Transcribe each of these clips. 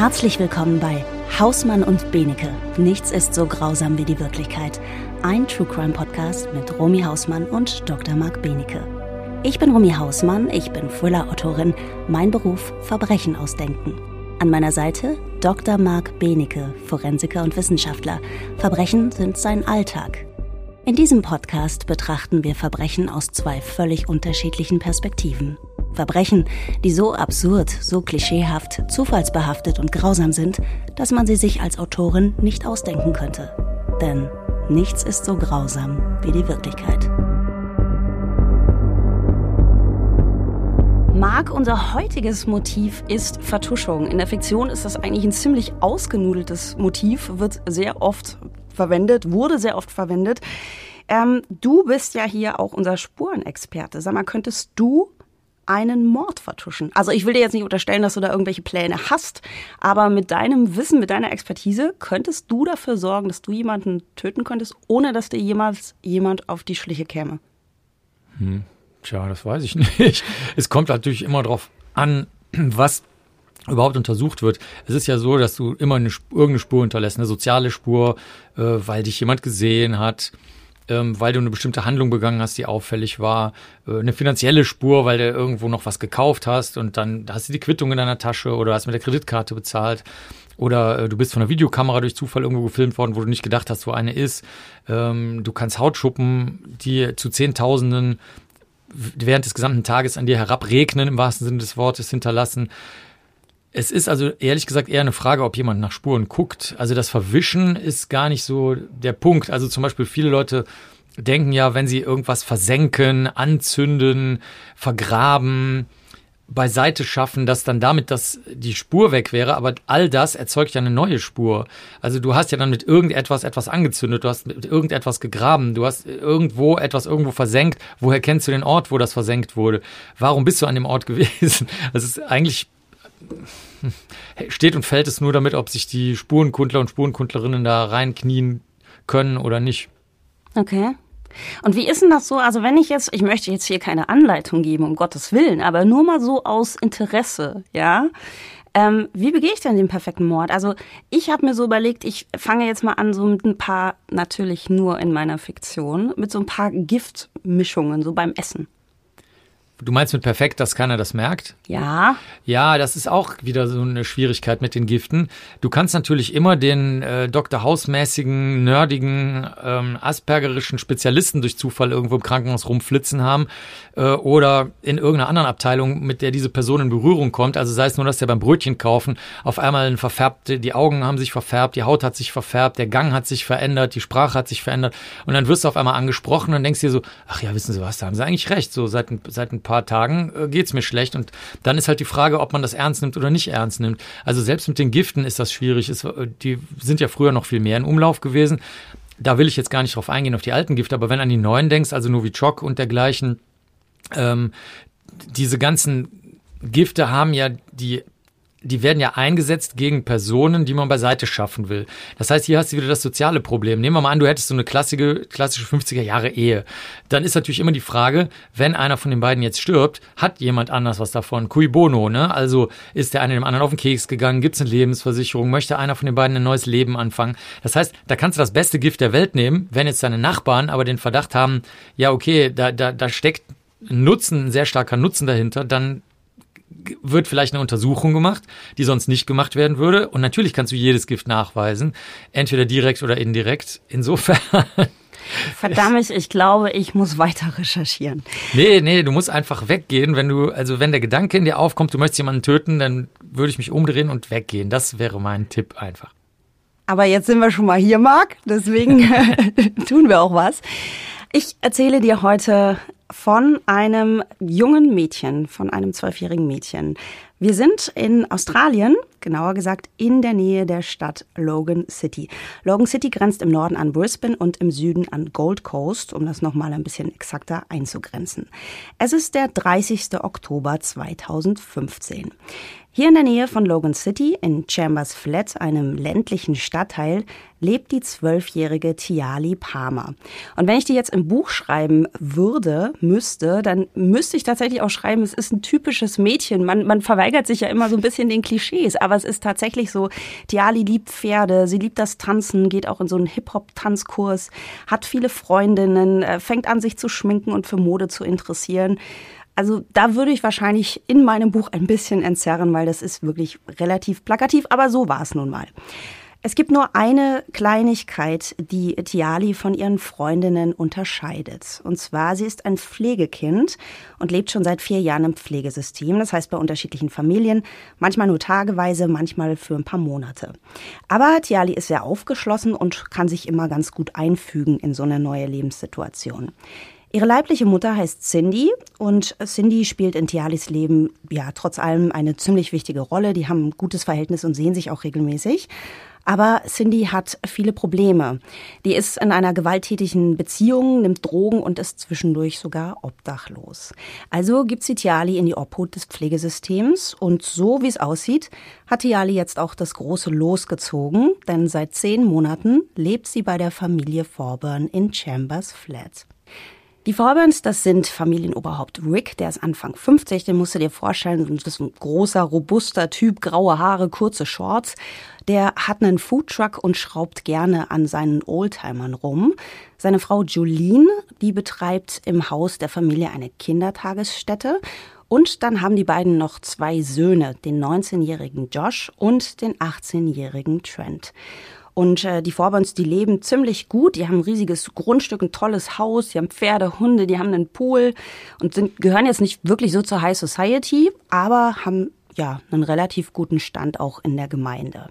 Herzlich willkommen bei Hausmann und Benecke. Nichts ist so grausam wie die Wirklichkeit. Ein True Crime Podcast mit Romy Hausmann und Dr. Marc Benecke. Ich bin Romy Hausmann, ich bin Thriller-Autorin. Mein Beruf Verbrechen ausdenken. An meiner Seite Dr. Marc Benecke, Forensiker und Wissenschaftler. Verbrechen sind sein Alltag. In diesem Podcast betrachten wir Verbrechen aus zwei völlig unterschiedlichen Perspektiven. Verbrechen, die so absurd, so klischeehaft, zufallsbehaftet und grausam sind, dass man sie sich als Autorin nicht ausdenken könnte. Denn nichts ist so grausam wie die Wirklichkeit. Marc, unser heutiges Motiv ist Vertuschung. In der Fiktion ist das eigentlich ein ziemlich ausgenudeltes Motiv, wird sehr oft verwendet, wurde sehr oft verwendet. Ähm, du bist ja hier auch unser Spurenexperte. Sag mal, könntest du einen Mord vertuschen. Also ich will dir jetzt nicht unterstellen, dass du da irgendwelche Pläne hast, aber mit deinem Wissen, mit deiner Expertise könntest du dafür sorgen, dass du jemanden töten könntest, ohne dass dir jemals jemand auf die Schliche käme. Hm. Tja, das weiß ich nicht. Es kommt natürlich immer darauf an, was überhaupt untersucht wird. Es ist ja so, dass du immer eine, irgendeine Spur hinterlässt, eine soziale Spur, äh, weil dich jemand gesehen hat, ähm, weil du eine bestimmte Handlung begangen hast, die auffällig war, äh, eine finanzielle Spur, weil du irgendwo noch was gekauft hast und dann hast du die Quittung in deiner Tasche oder hast mit der Kreditkarte bezahlt oder äh, du bist von einer Videokamera durch Zufall irgendwo gefilmt worden, wo du nicht gedacht hast, wo eine ist. Ähm, du kannst Hautschuppen, die zu Zehntausenden während des gesamten Tages an dir herabregnen, im wahrsten Sinne des Wortes, hinterlassen. Es ist also ehrlich gesagt eher eine Frage, ob jemand nach Spuren guckt. Also das Verwischen ist gar nicht so der Punkt. Also zum Beispiel viele Leute denken ja, wenn sie irgendwas versenken, anzünden, vergraben, beiseite schaffen, dass dann damit das, die Spur weg wäre, aber all das erzeugt ja eine neue Spur. Also du hast ja dann mit irgendetwas etwas angezündet, du hast mit irgendetwas gegraben, du hast irgendwo etwas irgendwo versenkt. Woher kennst du den Ort, wo das versenkt wurde? Warum bist du an dem Ort gewesen? Das ist eigentlich steht und fällt es nur damit, ob sich die Spurenkundler und Spurenkundlerinnen da reinknien können oder nicht. Okay. Und wie ist denn das so? Also wenn ich jetzt, ich möchte jetzt hier keine Anleitung geben, um Gottes Willen, aber nur mal so aus Interesse, ja. Ähm, wie begehe ich denn den perfekten Mord? Also ich habe mir so überlegt, ich fange jetzt mal an so mit ein paar, natürlich nur in meiner Fiktion, mit so ein paar Giftmischungen, so beim Essen. Du meinst mit perfekt, dass keiner das merkt? Ja. Ja, das ist auch wieder so eine Schwierigkeit mit den Giften. Du kannst natürlich immer den äh, Dr. Hausmäßigen, nerdigen, ähm, aspergerischen Spezialisten durch Zufall irgendwo im Krankenhaus rumflitzen haben äh, oder in irgendeiner anderen Abteilung, mit der diese Person in Berührung kommt. Also sei es nur, dass der beim Brötchen kaufen auf einmal ein verfärbte, die Augen haben sich verfärbt, die Haut hat sich verfärbt, der Gang hat sich verändert, die Sprache hat sich verändert und dann wirst du auf einmal angesprochen und denkst dir so, ach ja, wissen Sie was, da haben Sie eigentlich recht. So seit, seit ein paar paar Tagen äh, geht's mir schlecht. Und dann ist halt die Frage, ob man das ernst nimmt oder nicht ernst nimmt. Also selbst mit den Giften ist das schwierig. Es, äh, die sind ja früher noch viel mehr in Umlauf gewesen. Da will ich jetzt gar nicht drauf eingehen, auf die alten Gifte, aber wenn an die neuen denkst, also Novichok und dergleichen, ähm, diese ganzen Gifte haben ja die die werden ja eingesetzt gegen Personen, die man beiseite schaffen will. Das heißt, hier hast du wieder das soziale Problem. Nehmen wir mal an, du hättest so eine klassische, klassische 50er Jahre Ehe. Dann ist natürlich immer die Frage, wenn einer von den beiden jetzt stirbt, hat jemand anders was davon? Cui bono, ne? Also ist der eine dem anderen auf den Keks gegangen, gibt es eine Lebensversicherung, möchte einer von den beiden ein neues Leben anfangen? Das heißt, da kannst du das beste Gift der Welt nehmen, wenn jetzt deine Nachbarn aber den Verdacht haben, ja, okay, da, da, da steckt Nutzen, ein sehr starker Nutzen dahinter, dann wird vielleicht eine Untersuchung gemacht, die sonst nicht gemacht werden würde. Und natürlich kannst du jedes Gift nachweisen, entweder direkt oder indirekt. Insofern. Verdammt, ich glaube, ich muss weiter recherchieren. Nee, nee, du musst einfach weggehen. Wenn du, also wenn der Gedanke in dir aufkommt, du möchtest jemanden töten, dann würde ich mich umdrehen und weggehen. Das wäre mein Tipp einfach. Aber jetzt sind wir schon mal hier, Marc. Deswegen tun wir auch was. Ich erzähle dir heute von einem jungen Mädchen, von einem zwölfjährigen Mädchen. Wir sind in Australien, genauer gesagt in der Nähe der Stadt Logan City. Logan City grenzt im Norden an Brisbane und im Süden an Gold Coast, um das nochmal ein bisschen exakter einzugrenzen. Es ist der 30. Oktober 2015. Hier in der Nähe von Logan City, in Chambers Flat, einem ländlichen Stadtteil, lebt die zwölfjährige Tiali Palmer. Und wenn ich die jetzt im Buch schreiben würde, müsste, dann müsste ich tatsächlich auch schreiben, es ist ein typisches Mädchen. Man, man verweigert sich ja immer so ein bisschen den Klischees, aber es ist tatsächlich so, Tiali liebt Pferde, sie liebt das Tanzen, geht auch in so einen Hip-Hop-Tanzkurs, hat viele Freundinnen, äh, fängt an, sich zu schminken und für Mode zu interessieren. Also da würde ich wahrscheinlich in meinem Buch ein bisschen entzerren, weil das ist wirklich relativ plakativ, aber so war es nun mal. Es gibt nur eine Kleinigkeit, die Tiali von ihren Freundinnen unterscheidet. Und zwar, sie ist ein Pflegekind und lebt schon seit vier Jahren im Pflegesystem. Das heißt bei unterschiedlichen Familien, manchmal nur tageweise, manchmal für ein paar Monate. Aber Tiali ist sehr aufgeschlossen und kann sich immer ganz gut einfügen in so eine neue Lebenssituation. Ihre leibliche Mutter heißt Cindy und Cindy spielt in Tialis Leben ja trotz allem eine ziemlich wichtige Rolle. Die haben ein gutes Verhältnis und sehen sich auch regelmäßig. Aber Cindy hat viele Probleme. Die ist in einer gewalttätigen Beziehung, nimmt Drogen und ist zwischendurch sogar obdachlos. Also gibt sie Tiali in die Obhut des Pflegesystems und so wie es aussieht, hat Tiali jetzt auch das große Los gezogen, denn seit zehn Monaten lebt sie bei der Familie Forburn in Chambers Flat. Die Vorbands, das sind Familienoberhaupt Rick, der ist Anfang 50, den musst du dir vorstellen, das ist ein großer, robuster Typ, graue Haare, kurze Shorts. Der hat einen Foodtruck und schraubt gerne an seinen Oldtimern rum. Seine Frau Julene, die betreibt im Haus der Familie eine Kindertagesstätte. Und dann haben die beiden noch zwei Söhne, den 19-jährigen Josh und den 18-jährigen Trent. Und äh, die Vorbans, die leben ziemlich gut. Die haben ein riesiges Grundstück, ein tolles Haus, die haben Pferde, Hunde, die haben einen Pool und sind, gehören jetzt nicht wirklich so zur High Society, aber haben ja, einen relativ guten Stand auch in der Gemeinde.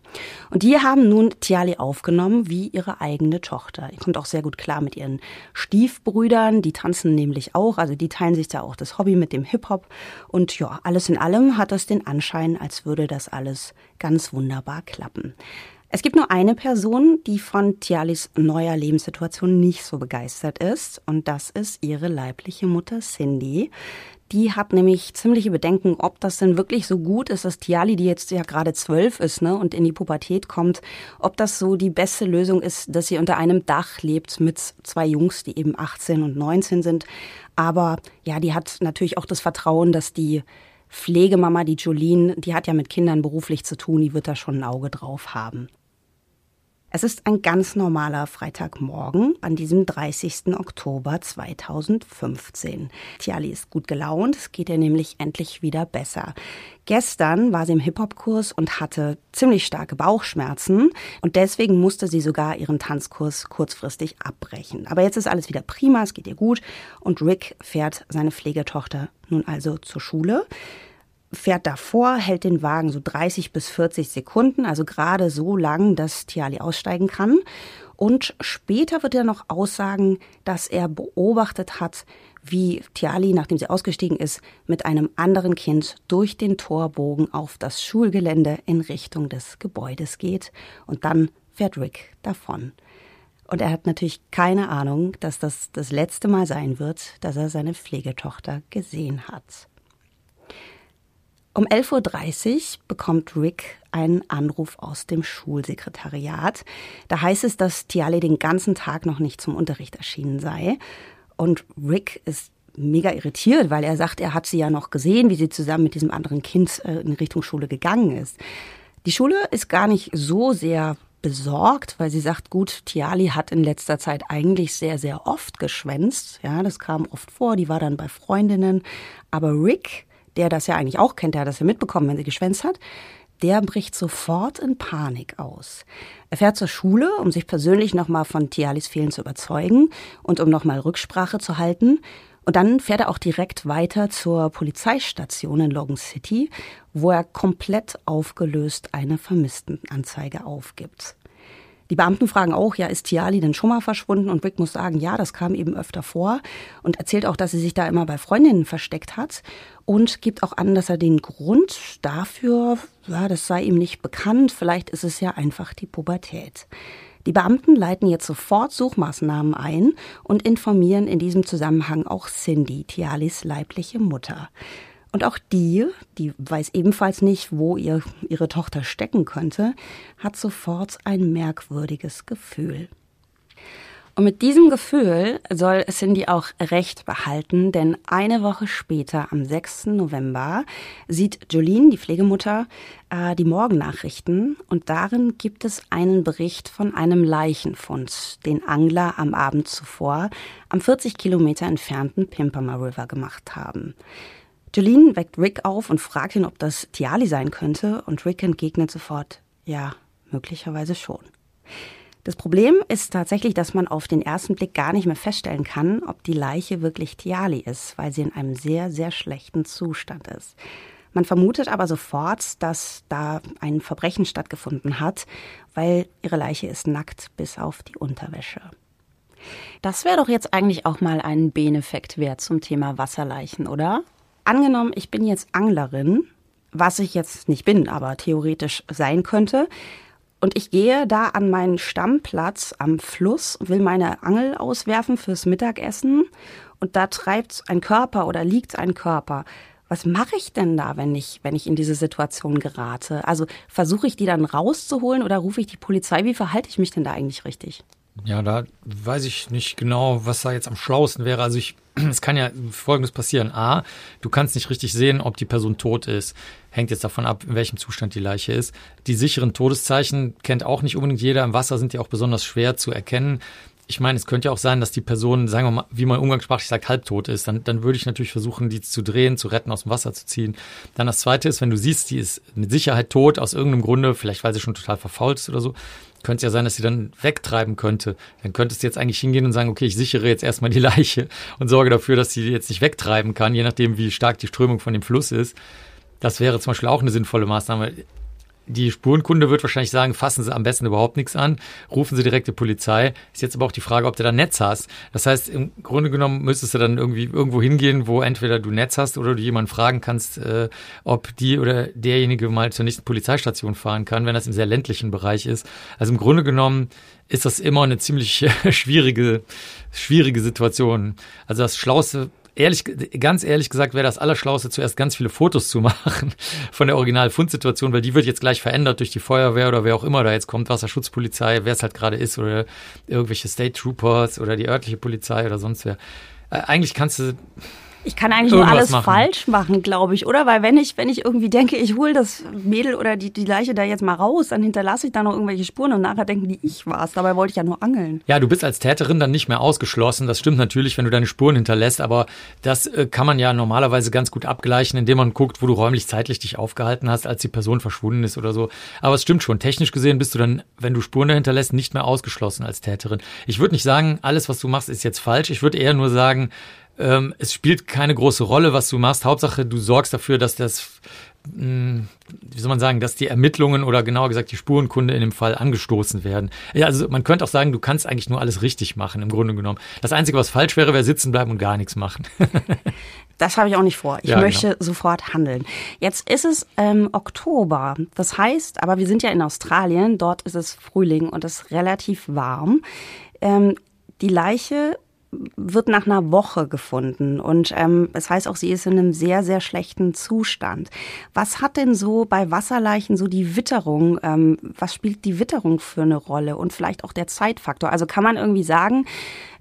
Und die haben nun Tiali aufgenommen wie ihre eigene Tochter. Die kommt auch sehr gut klar mit ihren Stiefbrüdern, die tanzen nämlich auch, also die teilen sich da auch das Hobby mit dem Hip-Hop. Und ja, alles in allem hat das den Anschein, als würde das alles ganz wunderbar klappen. Es gibt nur eine Person, die von Tialis neuer Lebenssituation nicht so begeistert ist, und das ist ihre leibliche Mutter Cindy. Die hat nämlich ziemliche Bedenken, ob das denn wirklich so gut ist, dass Tiali, die jetzt ja gerade zwölf ist, ne, und in die Pubertät kommt, ob das so die beste Lösung ist, dass sie unter einem Dach lebt mit zwei Jungs, die eben 18 und 19 sind. Aber ja, die hat natürlich auch das Vertrauen, dass die Pflegemama, die Jolene, die hat ja mit Kindern beruflich zu tun, die wird da schon ein Auge drauf haben. Es ist ein ganz normaler Freitagmorgen an diesem 30. Oktober 2015. Tiali ist gut gelaunt, es geht ihr nämlich endlich wieder besser. Gestern war sie im Hip-Hop-Kurs und hatte ziemlich starke Bauchschmerzen und deswegen musste sie sogar ihren Tanzkurs kurzfristig abbrechen. Aber jetzt ist alles wieder prima, es geht ihr gut und Rick fährt seine Pflegetochter nun also zur Schule fährt davor, hält den Wagen so 30 bis 40 Sekunden, also gerade so lang, dass Tiali aussteigen kann. Und später wird er noch aussagen, dass er beobachtet hat, wie Tiali, nachdem sie ausgestiegen ist, mit einem anderen Kind durch den Torbogen auf das Schulgelände in Richtung des Gebäudes geht. Und dann fährt Rick davon. Und er hat natürlich keine Ahnung, dass das das letzte Mal sein wird, dass er seine Pflegetochter gesehen hat. Um 11.30 Uhr bekommt Rick einen Anruf aus dem Schulsekretariat. Da heißt es, dass Tiale den ganzen Tag noch nicht zum Unterricht erschienen sei. Und Rick ist mega irritiert, weil er sagt, er hat sie ja noch gesehen, wie sie zusammen mit diesem anderen Kind äh, in Richtung Schule gegangen ist. Die Schule ist gar nicht so sehr besorgt, weil sie sagt, gut, Tiali hat in letzter Zeit eigentlich sehr, sehr oft geschwänzt. Ja, das kam oft vor. Die war dann bei Freundinnen. Aber Rick der das ja eigentlich auch kennt, der hat das ja mitbekommen, wenn sie geschwänzt hat, der bricht sofort in Panik aus. Er fährt zur Schule, um sich persönlich nochmal von Tialis Fehlen zu überzeugen und um nochmal Rücksprache zu halten. Und dann fährt er auch direkt weiter zur Polizeistation in Logan City, wo er komplett aufgelöst eine Vermisstenanzeige aufgibt. Die Beamten fragen auch, ja, ist Tiali denn schon mal verschwunden? Und Rick muss sagen, ja, das kam eben öfter vor und erzählt auch, dass sie sich da immer bei Freundinnen versteckt hat und gibt auch an, dass er den Grund dafür, ja, das sei ihm nicht bekannt. Vielleicht ist es ja einfach die Pubertät. Die Beamten leiten jetzt sofort Suchmaßnahmen ein und informieren in diesem Zusammenhang auch Cindy, Tialis leibliche Mutter. Und auch die, die weiß ebenfalls nicht, wo ihr, ihre Tochter stecken könnte, hat sofort ein merkwürdiges Gefühl. Und mit diesem Gefühl soll Cindy auch recht behalten, denn eine Woche später, am 6. November, sieht Jolene, die Pflegemutter, äh, die Morgennachrichten und darin gibt es einen Bericht von einem Leichenfund, den Angler am Abend zuvor am 40 Kilometer entfernten Pimpama River gemacht haben. Jolene weckt Rick auf und fragt ihn, ob das Tiali sein könnte und Rick entgegnet sofort, ja, möglicherweise schon. Das Problem ist tatsächlich, dass man auf den ersten Blick gar nicht mehr feststellen kann, ob die Leiche wirklich Tiali ist, weil sie in einem sehr, sehr schlechten Zustand ist. Man vermutet aber sofort, dass da ein Verbrechen stattgefunden hat, weil ihre Leiche ist nackt bis auf die Unterwäsche. Das wäre doch jetzt eigentlich auch mal ein Beneffekt wert zum Thema Wasserleichen, oder? Angenommen, ich bin jetzt Anglerin, was ich jetzt nicht bin, aber theoretisch sein könnte, und ich gehe da an meinen Stammplatz am Fluss, will meine Angel auswerfen fürs Mittagessen und da treibt ein Körper oder liegt ein Körper. Was mache ich denn da, wenn ich, wenn ich in diese Situation gerate? Also versuche ich die dann rauszuholen oder rufe ich die Polizei? Wie verhalte ich mich denn da eigentlich richtig? Ja, da weiß ich nicht genau, was da jetzt am schlauesten wäre. Also ich, es kann ja Folgendes passieren. A, du kannst nicht richtig sehen, ob die Person tot ist. Hängt jetzt davon ab, in welchem Zustand die Leiche ist. Die sicheren Todeszeichen kennt auch nicht unbedingt jeder. Im Wasser sind die auch besonders schwer zu erkennen. Ich meine, es könnte ja auch sein, dass die Person, sagen wir mal, wie man umgangssprachlich sagt, halbtot ist. Dann, dann würde ich natürlich versuchen, die zu drehen, zu retten, aus dem Wasser zu ziehen. Dann das Zweite ist, wenn du siehst, die ist mit Sicherheit tot, aus irgendeinem Grunde, vielleicht weil sie schon total verfault ist oder so, könnte es ja sein, dass sie dann wegtreiben könnte. Dann könntest du jetzt eigentlich hingehen und sagen, okay, ich sichere jetzt erstmal die Leiche und sorge dafür, dass sie jetzt nicht wegtreiben kann, je nachdem, wie stark die Strömung von dem Fluss ist. Das wäre zum Beispiel auch eine sinnvolle Maßnahme die Spurenkunde wird wahrscheinlich sagen, fassen Sie am besten überhaupt nichts an, rufen Sie direkt die Polizei. Ist jetzt aber auch die Frage, ob du da Netz hast. Das heißt, im Grunde genommen müsstest du dann irgendwie irgendwo hingehen, wo entweder du Netz hast oder du jemanden fragen kannst, äh, ob die oder derjenige mal zur nächsten Polizeistation fahren kann, wenn das im sehr ländlichen Bereich ist. Also im Grunde genommen ist das immer eine ziemlich schwierige, schwierige Situation. Also das Schlauste ehrlich, ganz ehrlich gesagt wäre das Allerschlauste, zuerst ganz viele Fotos zu machen von der Original-Fundsituation, weil die wird jetzt gleich verändert durch die Feuerwehr oder wer auch immer da jetzt kommt, Wasserschutzpolizei, wer es halt gerade ist oder irgendwelche State Troopers oder die örtliche Polizei oder sonst wer. Äh, eigentlich kannst du ich kann eigentlich nur alles machen. falsch machen, glaube ich, oder? Weil wenn ich, wenn ich irgendwie denke, ich hole das Mädel oder die, die Leiche da jetzt mal raus, dann hinterlasse ich da noch irgendwelche Spuren und nachher denken die, ich war's. Dabei wollte ich ja nur angeln. Ja, du bist als Täterin dann nicht mehr ausgeschlossen. Das stimmt natürlich, wenn du deine Spuren hinterlässt, aber das äh, kann man ja normalerweise ganz gut abgleichen, indem man guckt, wo du räumlich zeitlich dich aufgehalten hast, als die Person verschwunden ist oder so. Aber es stimmt schon, technisch gesehen bist du dann, wenn du Spuren hinterlässt, nicht mehr ausgeschlossen als Täterin. Ich würde nicht sagen, alles, was du machst, ist jetzt falsch. Ich würde eher nur sagen, ähm, es spielt keine große Rolle, was du machst. Hauptsache, du sorgst dafür, dass das, mh, hm, wie soll man sagen, dass die Ermittlungen oder genauer gesagt die Spurenkunde in dem Fall angestoßen werden. Ja, also man könnte auch sagen, du kannst eigentlich nur alles richtig machen, im Grunde genommen. Das Einzige, was falsch wäre, wäre sitzen bleiben und gar nichts machen. Das habe ich auch nicht vor. Ich ja, möchte genau. sofort handeln. Jetzt ist es ähm, Oktober. Das heißt, aber wir sind ja in Australien. Dort ist es Frühling und es ist relativ warm. Ähm, die Leiche wird nach einer Woche gefunden und ähm, das heißt auch, sie ist in einem sehr, sehr schlechten Zustand. Was hat denn so bei Wasserleichen so die Witterung, ähm, was spielt die Witterung für eine Rolle und vielleicht auch der Zeitfaktor? Also kann man irgendwie sagen,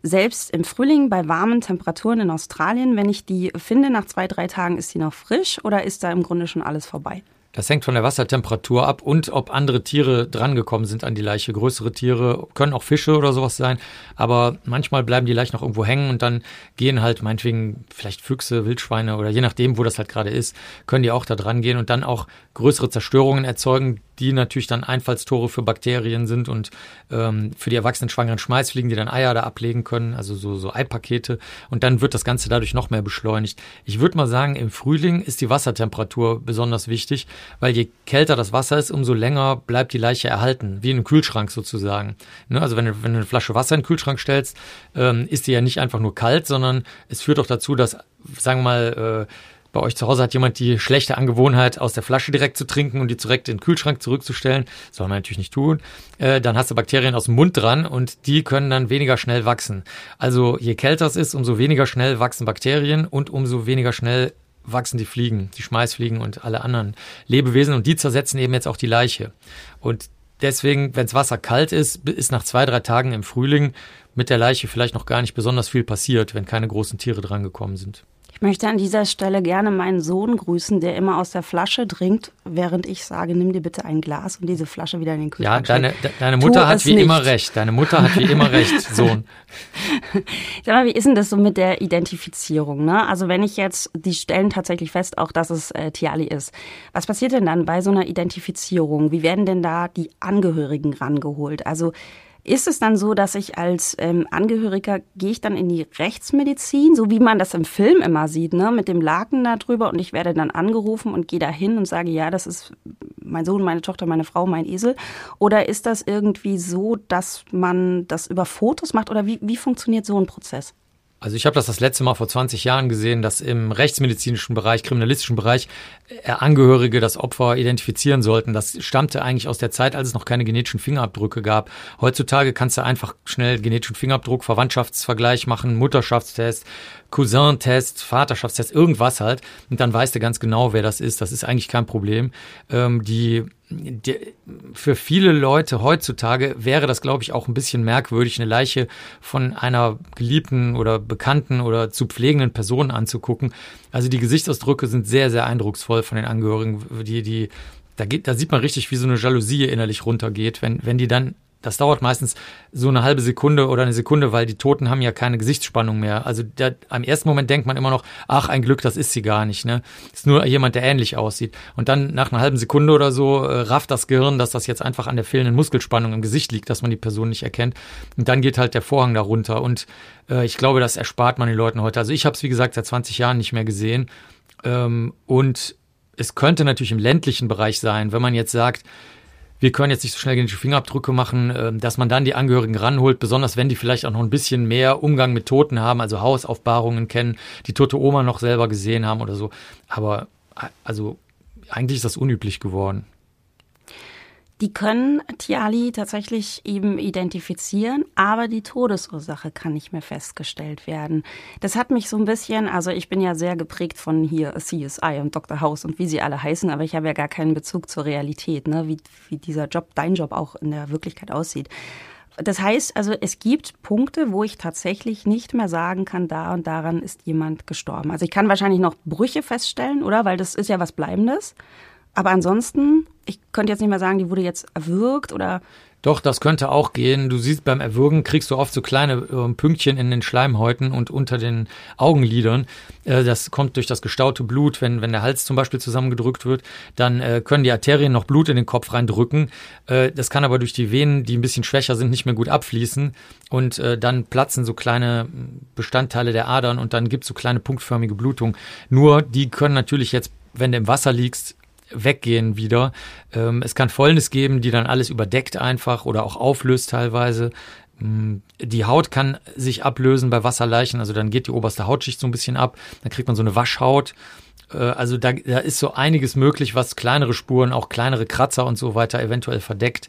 selbst im Frühling bei warmen Temperaturen in Australien, wenn ich die finde, nach zwei, drei Tagen ist sie noch frisch oder ist da im Grunde schon alles vorbei? Das hängt von der Wassertemperatur ab und ob andere Tiere drangekommen sind an die Leiche. Größere Tiere können auch Fische oder sowas sein, aber manchmal bleiben die Leichen noch irgendwo hängen und dann gehen halt meinetwegen vielleicht Füchse, Wildschweine oder je nachdem, wo das halt gerade ist, können die auch da dran gehen und dann auch größere Zerstörungen erzeugen, die natürlich dann Einfallstore für Bakterien sind und ähm, für die erwachsenen schwangeren Schmeißfliegen, die dann Eier da ablegen können, also so, so Eipakete. Und dann wird das Ganze dadurch noch mehr beschleunigt. Ich würde mal sagen, im Frühling ist die Wassertemperatur besonders wichtig, weil je kälter das Wasser ist, umso länger bleibt die Leiche erhalten, wie in einem Kühlschrank sozusagen. Ne? Also wenn du, wenn du eine Flasche Wasser in den Kühlschrank stellst, ähm, ist die ja nicht einfach nur kalt, sondern es führt auch dazu, dass, sagen wir mal, äh, bei euch zu Hause hat jemand die schlechte Angewohnheit, aus der Flasche direkt zu trinken und die direkt in den Kühlschrank zurückzustellen. Soll man natürlich nicht tun. Äh, dann hast du Bakterien aus dem Mund dran und die können dann weniger schnell wachsen. Also je kälter es ist, umso weniger schnell wachsen Bakterien und umso weniger schnell wachsen die Fliegen, die Schmeißfliegen und alle anderen Lebewesen und die zersetzen eben jetzt auch die Leiche. Und deswegen, wenn das Wasser kalt ist, ist nach zwei, drei Tagen im Frühling mit der Leiche vielleicht noch gar nicht besonders viel passiert, wenn keine großen Tiere drangekommen sind. Ich möchte an dieser Stelle gerne meinen Sohn grüßen, der immer aus der Flasche trinkt, während ich sage, nimm dir bitte ein Glas und diese Flasche wieder in den Kühlschrank. Ja, deine, deine Mutter tu hat wie nicht. immer recht. Deine Mutter hat wie immer recht, Sohn. Sag mal, wie ist denn das so mit der Identifizierung? Ne? Also wenn ich jetzt, die stellen tatsächlich fest, auch dass es äh, Tiali ist. Was passiert denn dann bei so einer Identifizierung? Wie werden denn da die Angehörigen rangeholt? Also ist es dann so, dass ich als ähm, Angehöriger gehe ich dann in die Rechtsmedizin, so wie man das im Film immer sieht, ne, mit dem Laken da drüber und ich werde dann angerufen und gehe da hin und sage, ja, das ist mein Sohn, meine Tochter, meine Frau, mein Esel? Oder ist das irgendwie so, dass man das über Fotos macht oder wie, wie funktioniert so ein Prozess? Also ich habe das das letzte Mal vor 20 Jahren gesehen, dass im rechtsmedizinischen Bereich, kriminalistischen Bereich äh, Angehörige das Opfer identifizieren sollten. Das stammte eigentlich aus der Zeit, als es noch keine genetischen Fingerabdrücke gab. Heutzutage kannst du einfach schnell genetischen Fingerabdruck, Verwandtschaftsvergleich machen, Mutterschaftstest, Cousin-Test, Vaterschaftstest, irgendwas halt. Und dann weißt du ganz genau, wer das ist. Das ist eigentlich kein Problem. Ähm, die die, für viele Leute heutzutage wäre das, glaube ich, auch ein bisschen merkwürdig, eine Leiche von einer geliebten oder bekannten oder zu pflegenden Person anzugucken. Also die Gesichtsausdrücke sind sehr, sehr eindrucksvoll von den Angehörigen. Die, die, da, geht, da sieht man richtig, wie so eine Jalousie innerlich runtergeht, wenn, wenn die dann das dauert meistens so eine halbe Sekunde oder eine Sekunde, weil die Toten haben ja keine Gesichtsspannung mehr. Also der, am ersten Moment denkt man immer noch, ach, ein Glück, das ist sie gar nicht. Ne? Ist nur jemand, der ähnlich aussieht. Und dann nach einer halben Sekunde oder so äh, rafft das Gehirn, dass das jetzt einfach an der fehlenden Muskelspannung im Gesicht liegt, dass man die Person nicht erkennt. Und dann geht halt der Vorhang darunter. Und äh, ich glaube, das erspart man den Leuten heute. Also ich habe es, wie gesagt, seit 20 Jahren nicht mehr gesehen. Ähm, und es könnte natürlich im ländlichen Bereich sein, wenn man jetzt sagt, wir können jetzt nicht so schnell genetische Fingerabdrücke machen, ähm, dass man dann die Angehörigen ranholt, besonders wenn die vielleicht auch noch ein bisschen mehr Umgang mit Toten haben, also Hausaufbahrungen kennen, die tote Oma noch selber gesehen haben oder so. Aber also eigentlich ist das unüblich geworden. Die können Tiali tatsächlich eben identifizieren, aber die Todesursache kann nicht mehr festgestellt werden. Das hat mich so ein bisschen, also ich bin ja sehr geprägt von hier CSI und Dr. House und wie sie alle heißen, aber ich habe ja gar keinen Bezug zur Realität, ne? wie, wie dieser Job, dein Job auch in der Wirklichkeit aussieht. Das heißt also, es gibt Punkte, wo ich tatsächlich nicht mehr sagen kann, da und daran ist jemand gestorben. Also ich kann wahrscheinlich noch Brüche feststellen, oder? Weil das ist ja was Bleibendes. Aber ansonsten, ich könnte jetzt nicht mehr sagen, die wurde jetzt erwürgt oder. Doch, das könnte auch gehen. Du siehst, beim Erwürgen kriegst du oft so kleine äh, Pünktchen in den Schleimhäuten und unter den Augenlidern. Äh, das kommt durch das gestaute Blut. Wenn, wenn der Hals zum Beispiel zusammengedrückt wird, dann äh, können die Arterien noch Blut in den Kopf reindrücken. Äh, das kann aber durch die Venen, die ein bisschen schwächer sind, nicht mehr gut abfließen. Und äh, dann platzen so kleine Bestandteile der Adern und dann gibt es so kleine punktförmige Blutung. Nur die können natürlich jetzt, wenn du im Wasser liegst, weggehen wieder. Ähm, es kann Fäulnis geben, die dann alles überdeckt einfach oder auch auflöst teilweise. Mm, die Haut kann sich ablösen bei Wasserleichen, also dann geht die oberste Hautschicht so ein bisschen ab, dann kriegt man so eine Waschhaut. Äh, also da, da ist so einiges möglich, was kleinere Spuren, auch kleinere Kratzer und so weiter eventuell verdeckt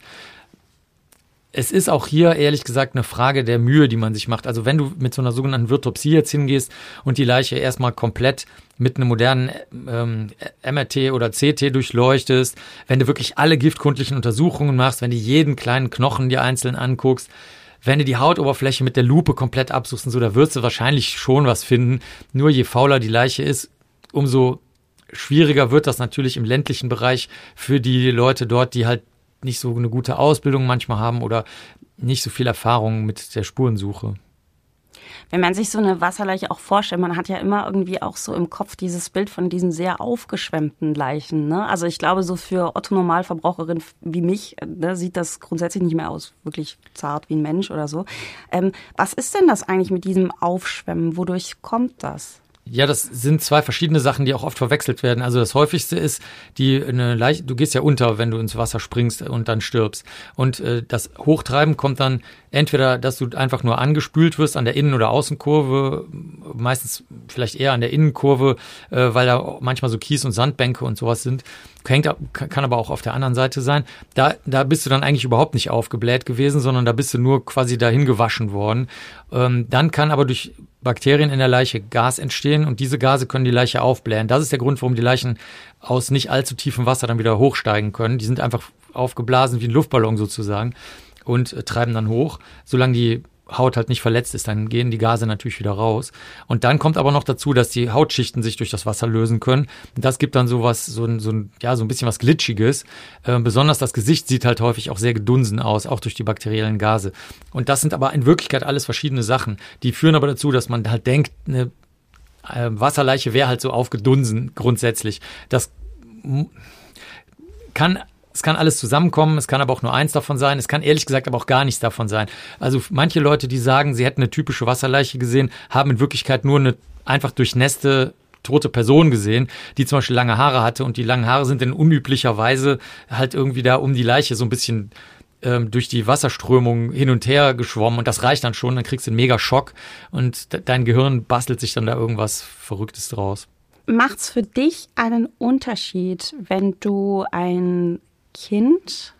es ist auch hier ehrlich gesagt eine Frage der Mühe, die man sich macht. Also wenn du mit so einer sogenannten Virtopsie jetzt hingehst und die Leiche erstmal komplett mit einem modernen ähm, MRT oder CT durchleuchtest, wenn du wirklich alle giftkundlichen Untersuchungen machst, wenn du jeden kleinen Knochen dir einzeln anguckst, wenn du die Hautoberfläche mit der Lupe komplett absuchst und so, da wirst du wahrscheinlich schon was finden. Nur je fauler die Leiche ist, umso schwieriger wird das natürlich im ländlichen Bereich für die Leute dort, die halt nicht so eine gute Ausbildung manchmal haben oder nicht so viel Erfahrung mit der Spurensuche. Wenn man sich so eine Wasserleiche auch vorstellt, man hat ja immer irgendwie auch so im Kopf dieses Bild von diesen sehr aufgeschwemmten Leichen. Ne? Also ich glaube, so für Otto Normalverbraucherin wie mich ne, sieht das grundsätzlich nicht mehr aus, wirklich zart wie ein Mensch oder so. Ähm, was ist denn das eigentlich mit diesem Aufschwemmen? Wodurch kommt das? Ja, das sind zwei verschiedene Sachen, die auch oft verwechselt werden. Also das häufigste ist, die eine Leiche, du gehst ja unter, wenn du ins Wasser springst und dann stirbst. Und äh, das Hochtreiben kommt dann entweder, dass du einfach nur angespült wirst an der Innen- oder Außenkurve, meistens vielleicht eher an der Innenkurve, äh, weil da manchmal so Kies- und Sandbänke und sowas sind. Hängt, kann aber auch auf der anderen Seite sein. Da, da bist du dann eigentlich überhaupt nicht aufgebläht gewesen, sondern da bist du nur quasi dahin gewaschen worden. Ähm, dann kann aber durch Bakterien in der Leiche Gas entstehen und diese Gase können die Leiche aufblähen. Das ist der Grund, warum die Leichen aus nicht allzu tiefem Wasser dann wieder hochsteigen können. Die sind einfach aufgeblasen wie ein Luftballon sozusagen und äh, treiben dann hoch. Solange die Haut halt nicht verletzt ist, dann gehen die Gase natürlich wieder raus. Und dann kommt aber noch dazu, dass die Hautschichten sich durch das Wasser lösen können. Das gibt dann sowas, so ein, so ein, ja, so ein bisschen was Glitschiges. Äh, besonders das Gesicht sieht halt häufig auch sehr gedunsen aus, auch durch die bakteriellen Gase. Und das sind aber in Wirklichkeit alles verschiedene Sachen. Die führen aber dazu, dass man halt denkt, eine äh, Wasserleiche wäre halt so aufgedunsen grundsätzlich. Das kann es kann alles zusammenkommen, es kann aber auch nur eins davon sein, es kann ehrlich gesagt aber auch gar nichts davon sein. Also manche Leute, die sagen, sie hätten eine typische Wasserleiche gesehen, haben in Wirklichkeit nur eine einfach durchnässte tote Person gesehen, die zum Beispiel lange Haare hatte und die langen Haare sind in unüblicher Weise halt irgendwie da um die Leiche so ein bisschen ähm, durch die Wasserströmung hin und her geschwommen und das reicht dann schon, dann kriegst du einen mega Schock und de dein Gehirn bastelt sich dann da irgendwas Verrücktes draus. Macht's für dich einen Unterschied, wenn du ein Kind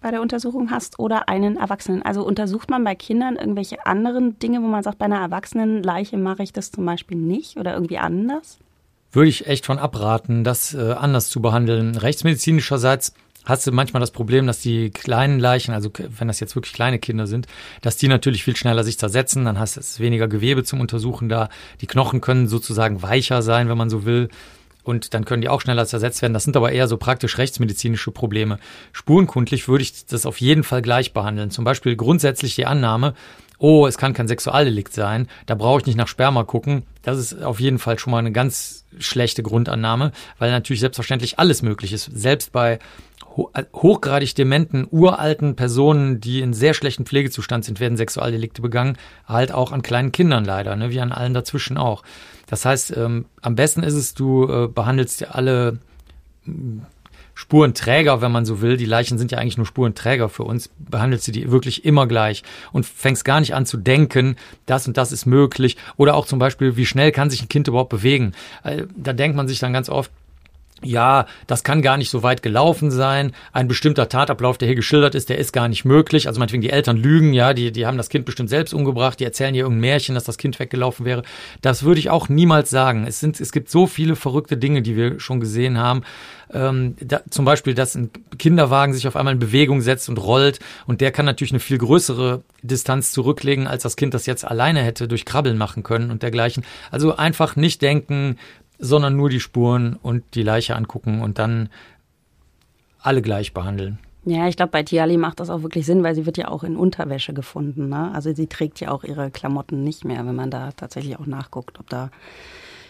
bei der Untersuchung hast oder einen Erwachsenen. Also untersucht man bei Kindern irgendwelche anderen Dinge, wo man sagt, bei einer Erwachsenenleiche mache ich das zum Beispiel nicht oder irgendwie anders? Würde ich echt von abraten, das äh, anders zu behandeln. Rechtsmedizinischerseits hast du manchmal das Problem, dass die kleinen Leichen, also wenn das jetzt wirklich kleine Kinder sind, dass die natürlich viel schneller sich zersetzen, dann hast du weniger Gewebe zum Untersuchen da. Die Knochen können sozusagen weicher sein, wenn man so will und dann können die auch schneller zersetzt werden. Das sind aber eher so praktisch rechtsmedizinische Probleme. Spurenkundlich würde ich das auf jeden Fall gleich behandeln. Zum Beispiel grundsätzlich die Annahme, oh, es kann kein Sexualdelikt sein, da brauche ich nicht nach Sperma gucken. Das ist auf jeden Fall schon mal eine ganz schlechte Grundannahme, weil natürlich selbstverständlich alles möglich ist. Selbst bei hochgradig dementen, uralten Personen, die in sehr schlechten Pflegezustand sind, werden Sexualdelikte begangen, halt auch an kleinen Kindern leider, ne, wie an allen dazwischen auch. Das heißt, ähm, am besten ist es, du äh, behandelst alle mm, Spurenträger, wenn man so will. Die Leichen sind ja eigentlich nur Spurenträger für uns. Behandelst du die wirklich immer gleich und fängst gar nicht an zu denken, das und das ist möglich. Oder auch zum Beispiel, wie schnell kann sich ein Kind überhaupt bewegen? Äh, da denkt man sich dann ganz oft, ja, das kann gar nicht so weit gelaufen sein. Ein bestimmter Tatablauf, der hier geschildert ist, der ist gar nicht möglich. Also meinetwegen die Eltern lügen, ja, die, die haben das Kind bestimmt selbst umgebracht, die erzählen hier irgendein Märchen, dass das Kind weggelaufen wäre. Das würde ich auch niemals sagen. Es sind, es gibt so viele verrückte Dinge, die wir schon gesehen haben. Ähm, da, zum Beispiel, dass ein Kinderwagen sich auf einmal in Bewegung setzt und rollt und der kann natürlich eine viel größere Distanz zurücklegen, als das Kind das jetzt alleine hätte durch Krabbeln machen können und dergleichen. Also einfach nicht denken, sondern nur die Spuren und die Leiche angucken und dann alle gleich behandeln. Ja, ich glaube, bei Tiali macht das auch wirklich Sinn, weil sie wird ja auch in Unterwäsche gefunden. Ne? Also sie trägt ja auch ihre Klamotten nicht mehr, wenn man da tatsächlich auch nachguckt, ob da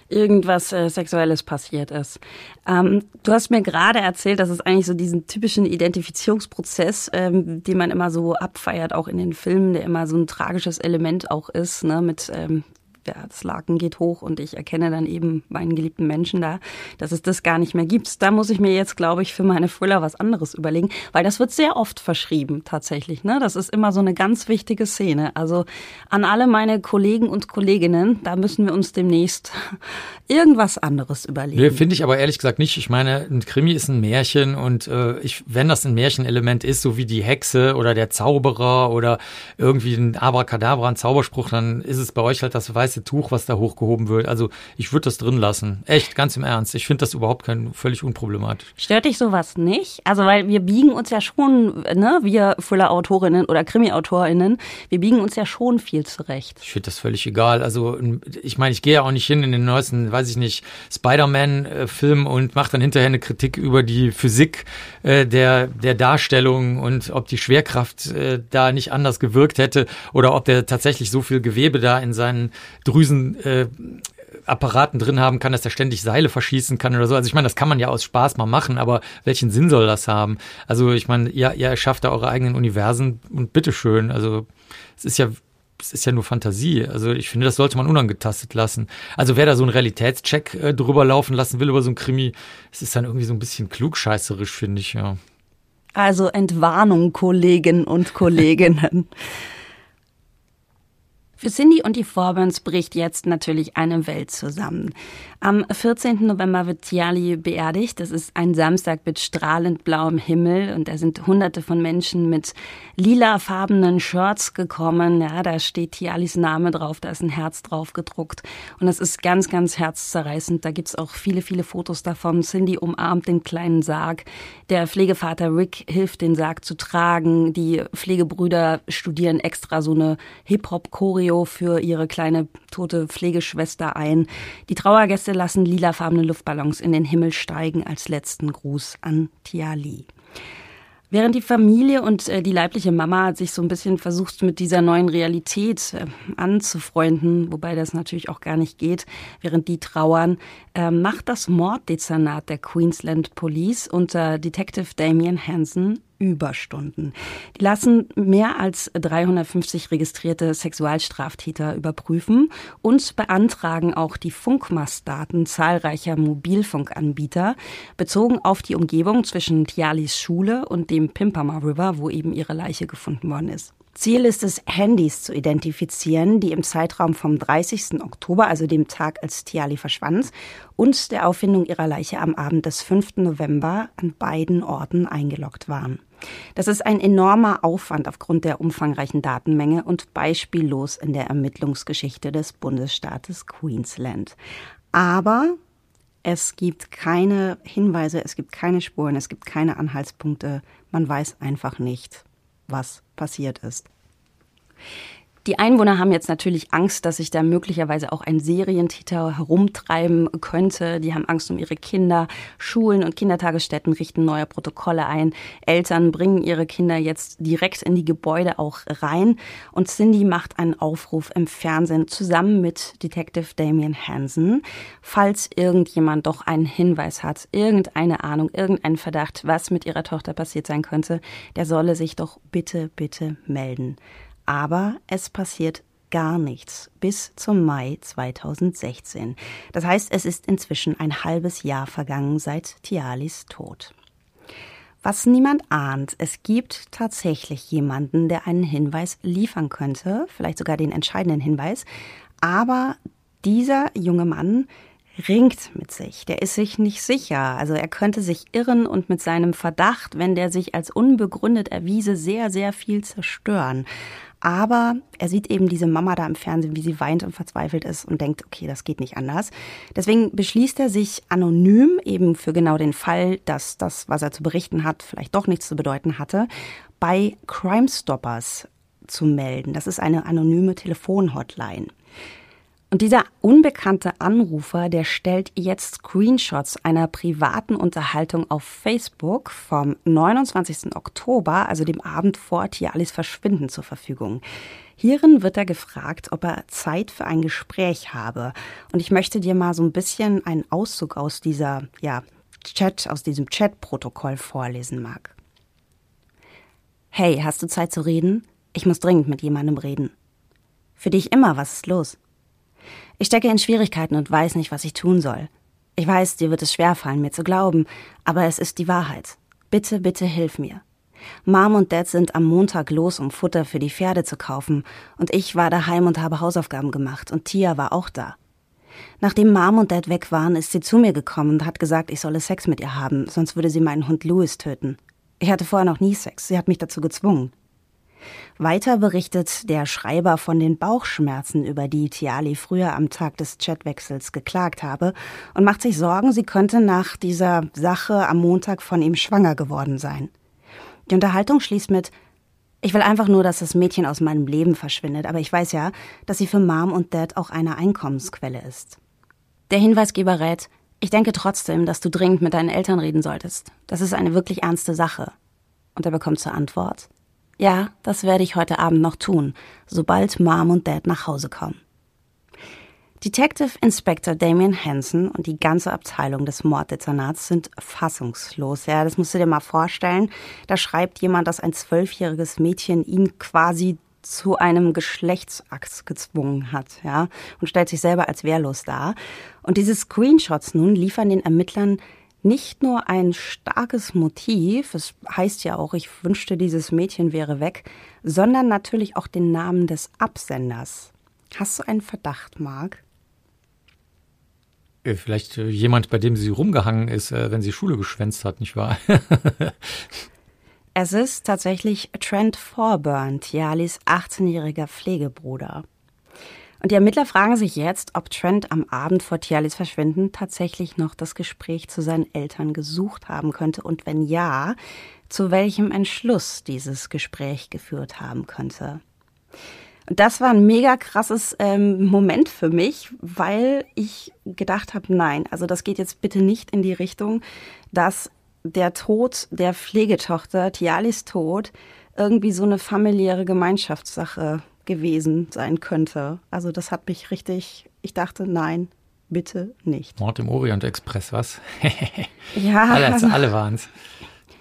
irgendwas äh, Sexuelles passiert ist. Ähm, du hast mir gerade erzählt, dass es eigentlich so diesen typischen Identifizierungsprozess, ähm, den man immer so abfeiert, auch in den Filmen, der immer so ein tragisches Element auch ist, ne, mit ähm, das Laken geht hoch und ich erkenne dann eben meinen geliebten Menschen da, dass es das gar nicht mehr gibt. Da muss ich mir jetzt, glaube ich, für meine Thriller was anderes überlegen, weil das wird sehr oft verschrieben tatsächlich. Ne? Das ist immer so eine ganz wichtige Szene. Also an alle meine Kollegen und Kolleginnen, da müssen wir uns demnächst irgendwas anderes überlegen. Nee, finde ich aber ehrlich gesagt nicht. Ich meine, ein Krimi ist ein Märchen und äh, ich, wenn das ein Märchenelement ist, so wie die Hexe oder der Zauberer oder irgendwie ein Abracadabra, ein Zauberspruch, dann ist es bei euch halt das weiße weiße Tuch, was da hochgehoben wird. Also ich würde das drin lassen. Echt, ganz im Ernst. Ich finde das überhaupt kein völlig unproblematisch. Stört dich sowas nicht? Also weil wir biegen uns ja schon, ne, wir Thriller-Autorinnen oder Krimi-AutorInnen, wir biegen uns ja schon viel zurecht. Ich finde das völlig egal. Also ich meine, ich gehe ja auch nicht hin in den neuesten, weiß ich nicht, Spider-Man-Film und mache dann hinterher eine Kritik über die Physik äh, der, der Darstellung und ob die Schwerkraft äh, da nicht anders gewirkt hätte oder ob der tatsächlich so viel Gewebe da in seinen Drüsen äh, drin haben kann, dass er ständig Seile verschießen kann oder so. Also ich meine, das kann man ja aus Spaß mal machen, aber welchen Sinn soll das haben? Also ich meine, ihr, ihr erschafft da eure eigenen Universen und bitteschön. Also es ist ja es ist ja nur Fantasie. Also ich finde, das sollte man unangetastet lassen. Also wer da so einen Realitätscheck äh, drüber laufen lassen will über so ein Krimi, es ist dann irgendwie so ein bisschen klugscheißerisch, finde ich, ja. Also Entwarnung, Kollegen und Kolleginnen. Für Cindy und die Forbans bricht jetzt natürlich eine Welt zusammen. Am 14. November wird Tiali beerdigt. Das ist ein Samstag mit strahlend blauem Himmel und da sind hunderte von Menschen mit lilafarbenen Shirts gekommen. Ja, da steht Tialis Name drauf, da ist ein Herz drauf gedruckt und das ist ganz, ganz herzzerreißend. Da gibt's auch viele, viele Fotos davon. Cindy umarmt den kleinen Sarg. Der Pflegevater Rick hilft, den Sarg zu tragen. Die Pflegebrüder studieren extra so eine Hip-Hop-Choreo Choreo für ihre kleine tote Pflegeschwester ein. Die Trauergäste lassen lilafarbene Luftballons in den Himmel steigen als letzten Gruß an Tiali. Während die Familie und äh, die leibliche Mama sich so ein bisschen versucht, mit dieser neuen Realität äh, anzufreunden, wobei das natürlich auch gar nicht geht, während die trauern, äh, macht das Morddezernat der Queensland Police unter Detective Damien Hansen Überstunden. Die lassen mehr als 350 registrierte Sexualstraftäter überprüfen und beantragen auch die Funkmastdaten zahlreicher Mobilfunkanbieter bezogen auf die Umgebung zwischen Tialis Schule und dem Pimpama River, wo eben ihre Leiche gefunden worden ist. Ziel ist es, Handys zu identifizieren, die im Zeitraum vom 30. Oktober, also dem Tag, als Tiali verschwand, und der Auffindung ihrer Leiche am Abend des 5. November an beiden Orten eingeloggt waren. Das ist ein enormer Aufwand aufgrund der umfangreichen Datenmenge und beispiellos in der Ermittlungsgeschichte des Bundesstaates Queensland. Aber es gibt keine Hinweise, es gibt keine Spuren, es gibt keine Anhaltspunkte. Man weiß einfach nicht, was passiert ist. Die Einwohner haben jetzt natürlich Angst, dass sich da möglicherweise auch ein Serientäter herumtreiben könnte. Die haben Angst um ihre Kinder. Schulen und Kindertagesstätten richten neue Protokolle ein. Eltern bringen ihre Kinder jetzt direkt in die Gebäude auch rein. Und Cindy macht einen Aufruf im Fernsehen zusammen mit Detective Damien Hansen. Falls irgendjemand doch einen Hinweis hat, irgendeine Ahnung, irgendeinen Verdacht, was mit ihrer Tochter passiert sein könnte, der solle sich doch bitte, bitte melden aber es passiert gar nichts bis zum Mai 2016. Das heißt, es ist inzwischen ein halbes Jahr vergangen seit Tialis Tod. Was niemand ahnt, es gibt tatsächlich jemanden, der einen Hinweis liefern könnte, vielleicht sogar den entscheidenden Hinweis, aber dieser junge Mann ringt mit sich, der ist sich nicht sicher, also er könnte sich irren und mit seinem Verdacht, wenn der sich als unbegründet erwiese, sehr, sehr viel zerstören. Aber er sieht eben diese Mama da im Fernsehen, wie sie weint und verzweifelt ist und denkt, okay, das geht nicht anders. Deswegen beschließt er sich anonym, eben für genau den Fall, dass das, was er zu berichten hat, vielleicht doch nichts zu bedeuten hatte, bei Crime Stoppers zu melden. Das ist eine anonyme Telefonhotline. Und dieser unbekannte Anrufer, der stellt jetzt Screenshots einer privaten Unterhaltung auf Facebook vom 29. Oktober, also dem Abend vor Tialis Verschwinden, zur Verfügung. Hierin wird er gefragt, ob er Zeit für ein Gespräch habe. Und ich möchte dir mal so ein bisschen einen Auszug aus dieser, ja, Chat, aus diesem Chat-Protokoll vorlesen mag. Hey, hast du Zeit zu reden? Ich muss dringend mit jemandem reden. Für dich immer, was ist los? Ich stecke in Schwierigkeiten und weiß nicht, was ich tun soll. Ich weiß, dir wird es schwerfallen, mir zu glauben, aber es ist die Wahrheit. Bitte, bitte hilf mir. Mom und Dad sind am Montag los, um Futter für die Pferde zu kaufen, und ich war daheim und habe Hausaufgaben gemacht, und Tia war auch da. Nachdem Mom und Dad weg waren, ist sie zu mir gekommen und hat gesagt, ich solle Sex mit ihr haben, sonst würde sie meinen Hund Louis töten. Ich hatte vorher noch nie Sex, sie hat mich dazu gezwungen. Weiter berichtet der Schreiber von den Bauchschmerzen, über die Tiali früher am Tag des Chatwechsels geklagt habe und macht sich Sorgen, sie könnte nach dieser Sache am Montag von ihm schwanger geworden sein. Die Unterhaltung schließt mit ich will einfach nur, dass das Mädchen aus meinem Leben verschwindet, aber ich weiß ja, dass sie für Mom und Dad auch eine Einkommensquelle ist. Der Hinweisgeber rät, ich denke trotzdem, dass du dringend mit deinen Eltern reden solltest. Das ist eine wirklich ernste Sache. Und er bekommt zur Antwort, ja, das werde ich heute Abend noch tun, sobald Mom und Dad nach Hause kommen. Detective Inspector Damien Hansen und die ganze Abteilung des Morddezernats sind fassungslos. Ja, das musst du dir mal vorstellen. Da schreibt jemand, dass ein zwölfjähriges Mädchen ihn quasi zu einem Geschlechtsakt gezwungen hat, ja, und stellt sich selber als wehrlos dar. Und diese Screenshots nun liefern den Ermittlern nicht nur ein starkes Motiv, es heißt ja auch, ich wünschte, dieses Mädchen wäre weg, sondern natürlich auch den Namen des Absenders. Hast du einen Verdacht, Marc? Äh, vielleicht äh, jemand, bei dem sie rumgehangen ist, äh, wenn sie Schule geschwänzt hat, nicht wahr? es ist tatsächlich Trent Forburn, Tialis 18-jähriger Pflegebruder. Und die Ermittler fragen sich jetzt, ob Trent am Abend vor Tialis Verschwinden tatsächlich noch das Gespräch zu seinen Eltern gesucht haben könnte und wenn ja, zu welchem Entschluss dieses Gespräch geführt haben könnte. Und das war ein mega krasses ähm, Moment für mich, weil ich gedacht habe, nein, also das geht jetzt bitte nicht in die Richtung, dass der Tod der Pflegetochter, Tialis Tod, irgendwie so eine familiäre Gemeinschaftssache gewesen sein könnte. Also das hat mich richtig, ich dachte, nein, bitte nicht. Mord im Orient Express, was? ja. Alle, also, alle waren es.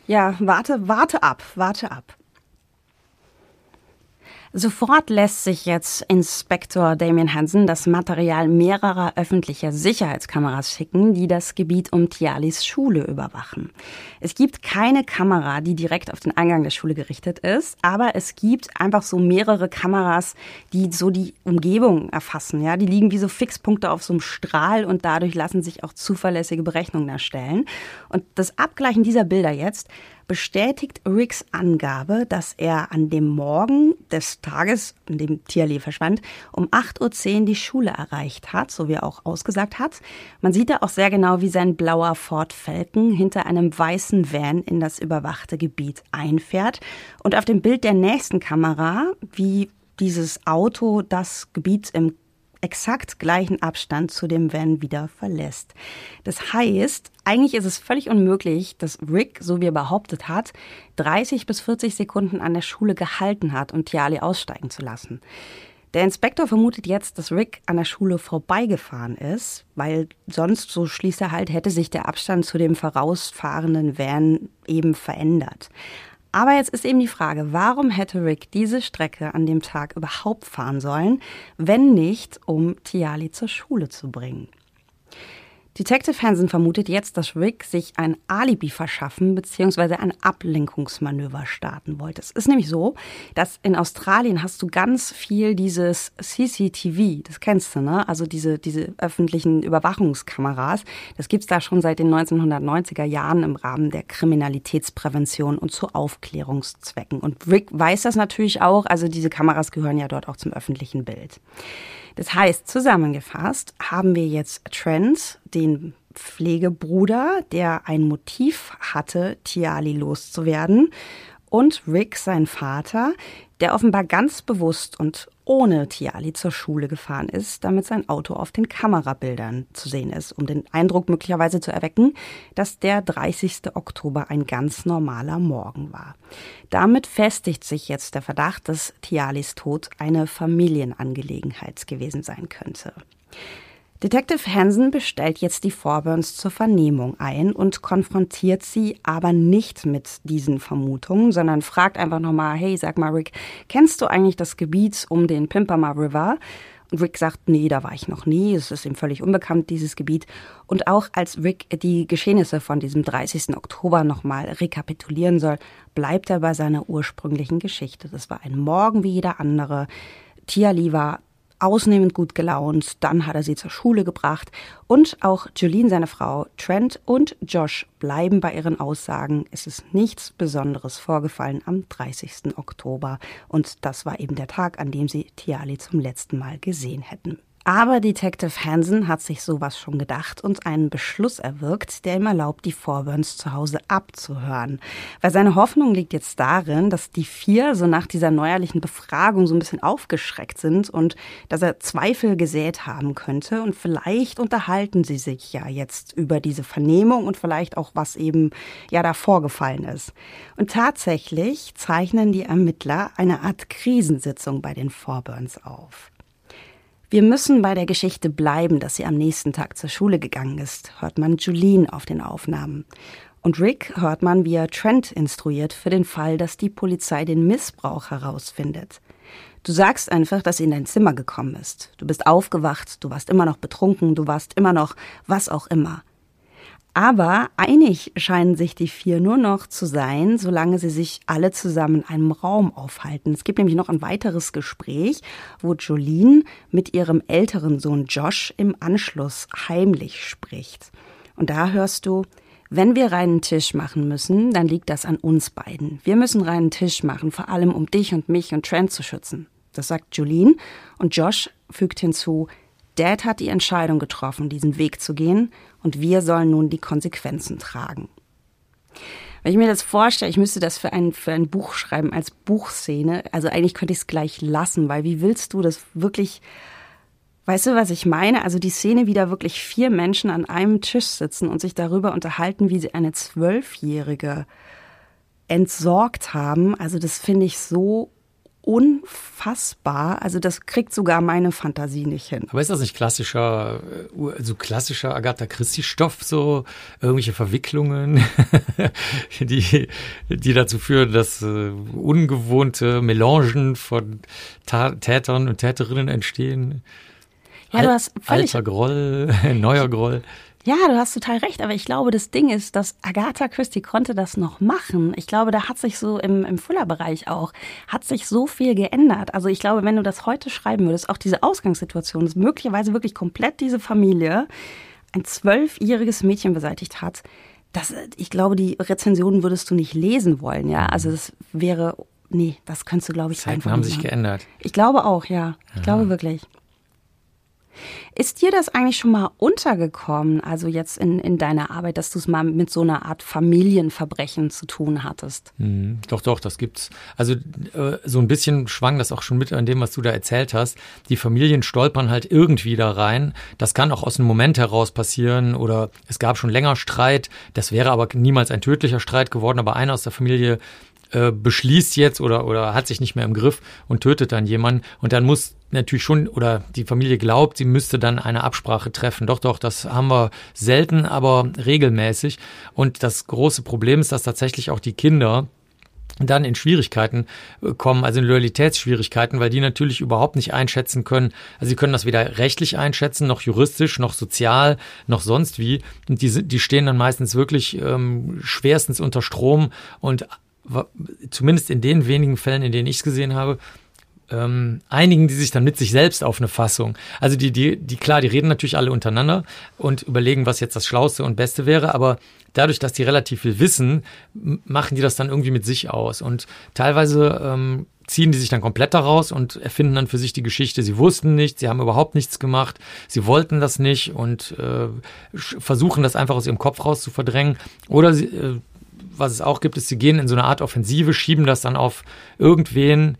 Ja, warte, warte ab, warte ab. Sofort lässt sich jetzt Inspektor Damien Hansen das Material mehrerer öffentlicher Sicherheitskameras schicken, die das Gebiet um Tialis Schule überwachen. Es gibt keine Kamera, die direkt auf den Eingang der Schule gerichtet ist, aber es gibt einfach so mehrere Kameras, die so die Umgebung erfassen. Ja, die liegen wie so Fixpunkte auf so einem Strahl und dadurch lassen sich auch zuverlässige Berechnungen erstellen. Und das Abgleichen dieser Bilder jetzt bestätigt Ricks Angabe, dass er an dem Morgen des Tages, an dem Tierli verschwand, um 8.10 Uhr die Schule erreicht hat, so wie er auch ausgesagt hat. Man sieht da auch sehr genau, wie sein blauer Ford Falcon hinter einem weißen Van in das überwachte Gebiet einfährt. Und auf dem Bild der nächsten Kamera, wie dieses Auto das Gebiet im exakt gleichen Abstand zu dem Van wieder verlässt. Das heißt, eigentlich ist es völlig unmöglich, dass Rick, so wie er behauptet hat, 30 bis 40 Sekunden an der Schule gehalten hat, um Tiali aussteigen zu lassen. Der Inspektor vermutet jetzt, dass Rick an der Schule vorbeigefahren ist, weil sonst, so schließt er halt, hätte sich der Abstand zu dem vorausfahrenden Van eben verändert. Aber jetzt ist eben die Frage, warum hätte Rick diese Strecke an dem Tag überhaupt fahren sollen, wenn nicht, um Tiali zur Schule zu bringen? Detective Hansen vermutet jetzt, dass Rick sich ein Alibi verschaffen bzw. ein Ablenkungsmanöver starten wollte. Es ist nämlich so, dass in Australien hast du ganz viel dieses CCTV, das kennst du, ne? Also diese, diese öffentlichen Überwachungskameras. Das gibt's da schon seit den 1990er Jahren im Rahmen der Kriminalitätsprävention und zu Aufklärungszwecken. Und Rick weiß das natürlich auch, also diese Kameras gehören ja dort auch zum öffentlichen Bild. Das heißt, zusammengefasst haben wir jetzt Trent, den Pflegebruder, der ein Motiv hatte, Tiali loszuwerden, und Rick, sein Vater, der offenbar ganz bewusst und ohne Tiali zur Schule gefahren ist, damit sein Auto auf den Kamerabildern zu sehen ist, um den Eindruck möglicherweise zu erwecken, dass der 30. Oktober ein ganz normaler Morgen war. Damit festigt sich jetzt der Verdacht, dass Tialis Tod eine Familienangelegenheit gewesen sein könnte. Detective Hansen bestellt jetzt die Forburns zur Vernehmung ein und konfrontiert sie aber nicht mit diesen Vermutungen, sondern fragt einfach nochmal, hey, sag mal, Rick, kennst du eigentlich das Gebiet um den Pimpama River? Und Rick sagt, nee, da war ich noch nie, es ist ihm völlig unbekannt, dieses Gebiet. Und auch als Rick die Geschehnisse von diesem 30. Oktober nochmal rekapitulieren soll, bleibt er bei seiner ursprünglichen Geschichte. Das war ein Morgen wie jeder andere. Tiali war ausnehmend gut gelaunt. Dann hat er sie zur Schule gebracht. Und auch Jolene, seine Frau, Trent und Josh bleiben bei ihren Aussagen. Es ist nichts Besonderes vorgefallen am 30. Oktober. Und das war eben der Tag, an dem sie Tiali zum letzten Mal gesehen hätten. Aber Detective Hansen hat sich sowas schon gedacht und einen Beschluss erwirkt, der ihm erlaubt, die Forburns zu Hause abzuhören. Weil seine Hoffnung liegt jetzt darin, dass die vier so nach dieser neuerlichen Befragung so ein bisschen aufgeschreckt sind und dass er Zweifel gesät haben könnte. Und vielleicht unterhalten sie sich ja jetzt über diese Vernehmung und vielleicht auch, was eben ja da vorgefallen ist. Und tatsächlich zeichnen die Ermittler eine Art Krisensitzung bei den Forburns auf. Wir müssen bei der Geschichte bleiben, dass sie am nächsten Tag zur Schule gegangen ist, hört man Julene auf den Aufnahmen. Und Rick hört man, wie er Trent instruiert für den Fall, dass die Polizei den Missbrauch herausfindet. Du sagst einfach, dass sie in dein Zimmer gekommen ist. Du bist aufgewacht, du warst immer noch betrunken, du warst immer noch was auch immer. Aber einig scheinen sich die vier nur noch zu sein, solange sie sich alle zusammen in einem Raum aufhalten. Es gibt nämlich noch ein weiteres Gespräch, wo Jolene mit ihrem älteren Sohn Josh im Anschluss heimlich spricht. Und da hörst du, wenn wir reinen Tisch machen müssen, dann liegt das an uns beiden. Wir müssen reinen Tisch machen, vor allem um dich und mich und Trent zu schützen. Das sagt Jolene. Und Josh fügt hinzu, Dad hat die Entscheidung getroffen, diesen Weg zu gehen, und wir sollen nun die Konsequenzen tragen. Wenn ich mir das vorstelle, ich müsste das für ein, für ein Buch schreiben als Buchszene. Also eigentlich könnte ich es gleich lassen, weil wie willst du das wirklich, weißt du, was ich meine? Also die Szene, wie da wirklich vier Menschen an einem Tisch sitzen und sich darüber unterhalten, wie sie eine Zwölfjährige entsorgt haben. Also das finde ich so unfassbar. Also das kriegt sogar meine Fantasie nicht hin. Aber ist das nicht klassischer, äh, so klassischer Agatha Christie-Stoff, so irgendwelche Verwicklungen, die, die dazu führen, dass äh, ungewohnte Melangen von Ta Tätern und Täterinnen entstehen? Ja, du hast völlig Alter Groll, neuer Groll. Ja, du hast total recht, aber ich glaube, das Ding ist, dass Agatha Christie konnte das noch machen. Ich glaube, da hat sich so im, im Fuller-Bereich auch, hat sich so viel geändert. Also ich glaube, wenn du das heute schreiben würdest, auch diese Ausgangssituation, dass möglicherweise wirklich komplett diese Familie ein zwölfjähriges Mädchen beseitigt hat, das, ich glaube, die Rezensionen würdest du nicht lesen wollen, ja. Also das wäre, nee, das könntest du, glaube ich, Zeiten einfach haben sich geändert. Ich glaube auch, ja. Ich glaube wirklich. Ist dir das eigentlich schon mal untergekommen, also jetzt in, in deiner Arbeit, dass du es mal mit so einer Art Familienverbrechen zu tun hattest? Mhm, doch, doch, das gibt's. Also äh, so ein bisschen schwang das auch schon mit an dem, was du da erzählt hast. Die Familien stolpern halt irgendwie da rein. Das kann auch aus einem Moment heraus passieren oder es gab schon länger Streit. Das wäre aber niemals ein tödlicher Streit geworden, aber einer aus der Familie äh, beschließt jetzt oder, oder hat sich nicht mehr im Griff und tötet dann jemanden. Und dann muss natürlich schon, oder die Familie glaubt, sie müsste dann eine Absprache treffen. Doch, doch, das haben wir selten, aber regelmäßig. Und das große Problem ist, dass tatsächlich auch die Kinder dann in Schwierigkeiten äh, kommen, also in Loyalitätsschwierigkeiten, weil die natürlich überhaupt nicht einschätzen können. Also sie können das weder rechtlich einschätzen, noch juristisch, noch sozial, noch sonst wie. Und die, die stehen dann meistens wirklich ähm, schwerstens unter Strom und zumindest in den wenigen Fällen, in denen ich es gesehen habe, ähm, einigen die sich dann mit sich selbst auf eine Fassung. Also die, die, die, klar, die reden natürlich alle untereinander und überlegen, was jetzt das Schlauste und Beste wäre, aber dadurch, dass die relativ viel wissen, machen die das dann irgendwie mit sich aus. Und teilweise ähm, ziehen die sich dann komplett daraus und erfinden dann für sich die Geschichte. Sie wussten nicht, sie haben überhaupt nichts gemacht, sie wollten das nicht und äh, versuchen das einfach aus ihrem Kopf raus zu verdrängen. Oder sie, äh, was es auch gibt, ist, sie gehen in so eine Art Offensive, schieben das dann auf irgendwen,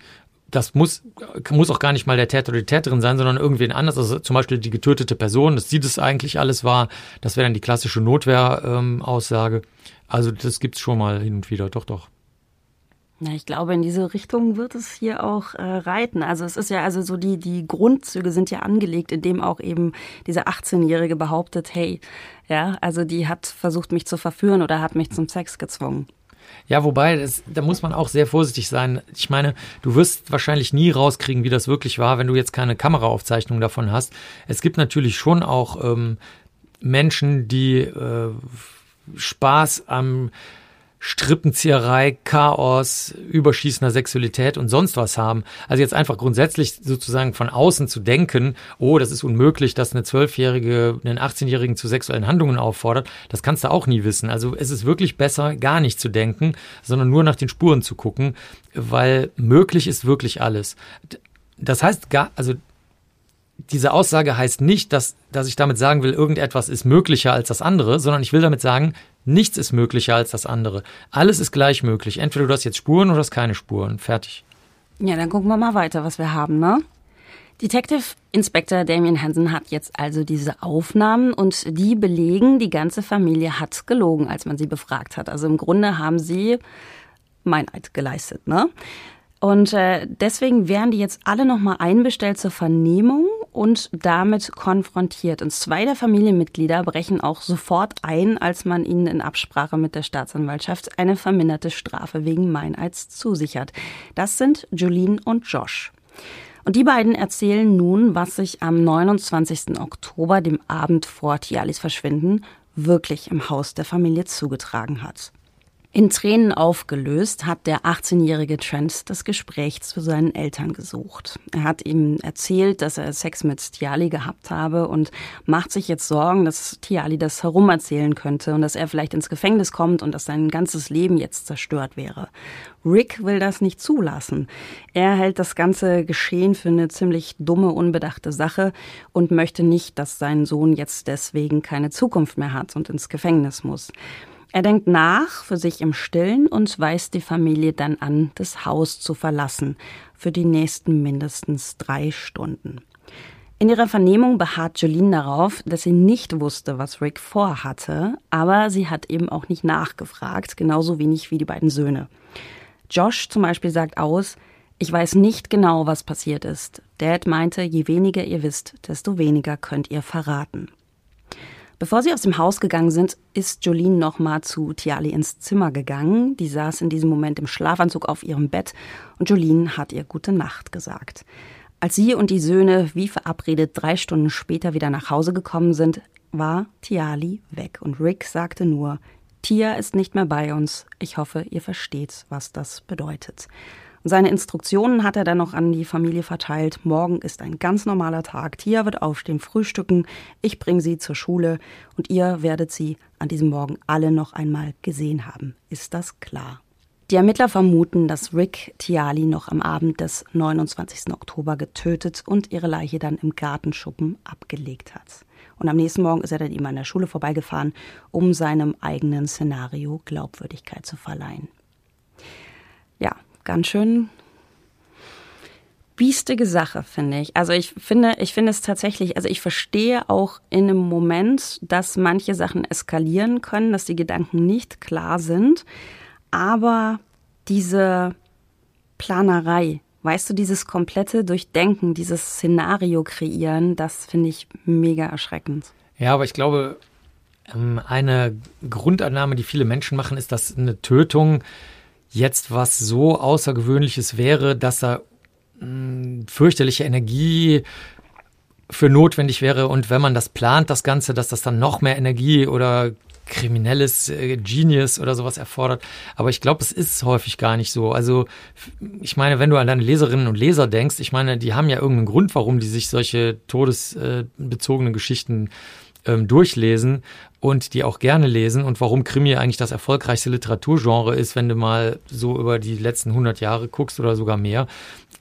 das muss, muss auch gar nicht mal der Täter oder die Täterin sein, sondern irgendwen anders. Also zum Beispiel die getötete Person, dass sie das eigentlich alles war. Das wäre dann die klassische Notwehraussage. Ähm, also das gibt's schon mal hin und wieder, doch, doch. Ja, ich glaube, in diese Richtung wird es hier auch äh, reiten. Also es ist ja also so die die Grundzüge sind ja angelegt, indem auch eben diese 18-Jährige behauptet, hey, ja, also die hat versucht mich zu verführen oder hat mich zum Sex gezwungen. Ja, wobei, das, da muss man auch sehr vorsichtig sein. Ich meine, du wirst wahrscheinlich nie rauskriegen, wie das wirklich war, wenn du jetzt keine Kameraaufzeichnung davon hast. Es gibt natürlich schon auch ähm, Menschen, die äh, Spaß am Strippenzieherei, Chaos, überschießender Sexualität und sonst was haben. Also jetzt einfach grundsätzlich sozusagen von außen zu denken, oh, das ist unmöglich, dass eine Zwölfjährige einen 18-Jährigen zu sexuellen Handlungen auffordert, das kannst du auch nie wissen. Also es ist wirklich besser, gar nicht zu denken, sondern nur nach den Spuren zu gucken, weil möglich ist wirklich alles. Das heißt gar, also diese Aussage heißt nicht, dass, dass ich damit sagen will, irgendetwas ist möglicher als das andere, sondern ich will damit sagen, nichts ist möglicher als das andere. Alles ist gleich möglich. Entweder du hast jetzt Spuren oder hast keine Spuren. Fertig. Ja, dann gucken wir mal weiter, was wir haben, ne? Detective Inspector Damien Hansen hat jetzt also diese Aufnahmen und die belegen, die ganze Familie hat gelogen, als man sie befragt hat. Also im Grunde haben sie Meineid geleistet, ne? Und äh, deswegen werden die jetzt alle nochmal einbestellt zur Vernehmung und damit konfrontiert. Und zwei der Familienmitglieder brechen auch sofort ein, als man ihnen in Absprache mit der Staatsanwaltschaft eine verminderte Strafe wegen Meineids zusichert. Das sind Jolene und Josh. Und die beiden erzählen nun, was sich am 29. Oktober, dem Abend vor Tialis Verschwinden, wirklich im Haus der Familie zugetragen hat. In Tränen aufgelöst hat der 18-jährige Trent das Gespräch zu seinen Eltern gesucht. Er hat ihm erzählt, dass er Sex mit Tiali gehabt habe und macht sich jetzt Sorgen, dass Tiali das herumerzählen könnte und dass er vielleicht ins Gefängnis kommt und dass sein ganzes Leben jetzt zerstört wäre. Rick will das nicht zulassen. Er hält das ganze Geschehen für eine ziemlich dumme, unbedachte Sache und möchte nicht, dass sein Sohn jetzt deswegen keine Zukunft mehr hat und ins Gefängnis muss. Er denkt nach für sich im Stillen und weist die Familie dann an, das Haus zu verlassen, für die nächsten mindestens drei Stunden. In ihrer Vernehmung beharrt Jolene darauf, dass sie nicht wusste, was Rick vorhatte, aber sie hat eben auch nicht nachgefragt, genauso wenig wie die beiden Söhne. Josh zum Beispiel sagt aus, ich weiß nicht genau, was passiert ist. Dad meinte, je weniger ihr wisst, desto weniger könnt ihr verraten. Bevor sie aus dem Haus gegangen sind, ist Jolene nochmal zu Tiali ins Zimmer gegangen. Die saß in diesem Moment im Schlafanzug auf ihrem Bett und Jolene hat ihr gute Nacht gesagt. Als sie und die Söhne wie verabredet drei Stunden später wieder nach Hause gekommen sind, war Tiali weg und Rick sagte nur, Tia ist nicht mehr bei uns. Ich hoffe, ihr versteht, was das bedeutet. Seine Instruktionen hat er dann noch an die Familie verteilt. Morgen ist ein ganz normaler Tag. Tia wird aufstehen, frühstücken. Ich bringe sie zur Schule und ihr werdet sie an diesem Morgen alle noch einmal gesehen haben. Ist das klar? Die Ermittler vermuten, dass Rick Tiali noch am Abend des 29. Oktober getötet und ihre Leiche dann im Gartenschuppen abgelegt hat. Und am nächsten Morgen ist er dann ihm an der Schule vorbeigefahren, um seinem eigenen Szenario Glaubwürdigkeit zu verleihen. Ja, ganz schön biestige Sache, finde ich. Also ich finde, ich finde es tatsächlich, also ich verstehe auch in einem Moment, dass manche Sachen eskalieren können, dass die Gedanken nicht klar sind, aber diese Planerei, weißt du, dieses komplette Durchdenken, dieses Szenario kreieren, das finde ich mega erschreckend. Ja, aber ich glaube, ähm, eine Grundannahme, die viele Menschen machen, ist, dass eine Tötung jetzt was so Außergewöhnliches wäre, dass da mh, hm, fürchterliche Energie für notwendig wäre und wenn man das plant, das Ganze, dass das dann noch mehr Energie oder kriminelles äh, Genius oder sowas erfordert. Aber ich glaube, es ist häufig gar nicht so. Also ich meine, wenn du an deine Leserinnen und Leser denkst, ich meine, die haben ja irgendeinen Grund, warum die sich solche todesbezogenen Geschichten ähm, durchlesen und die auch gerne lesen und warum Krimi eigentlich das erfolgreichste Literaturgenre ist, wenn du mal so über die letzten 100 Jahre guckst oder sogar mehr.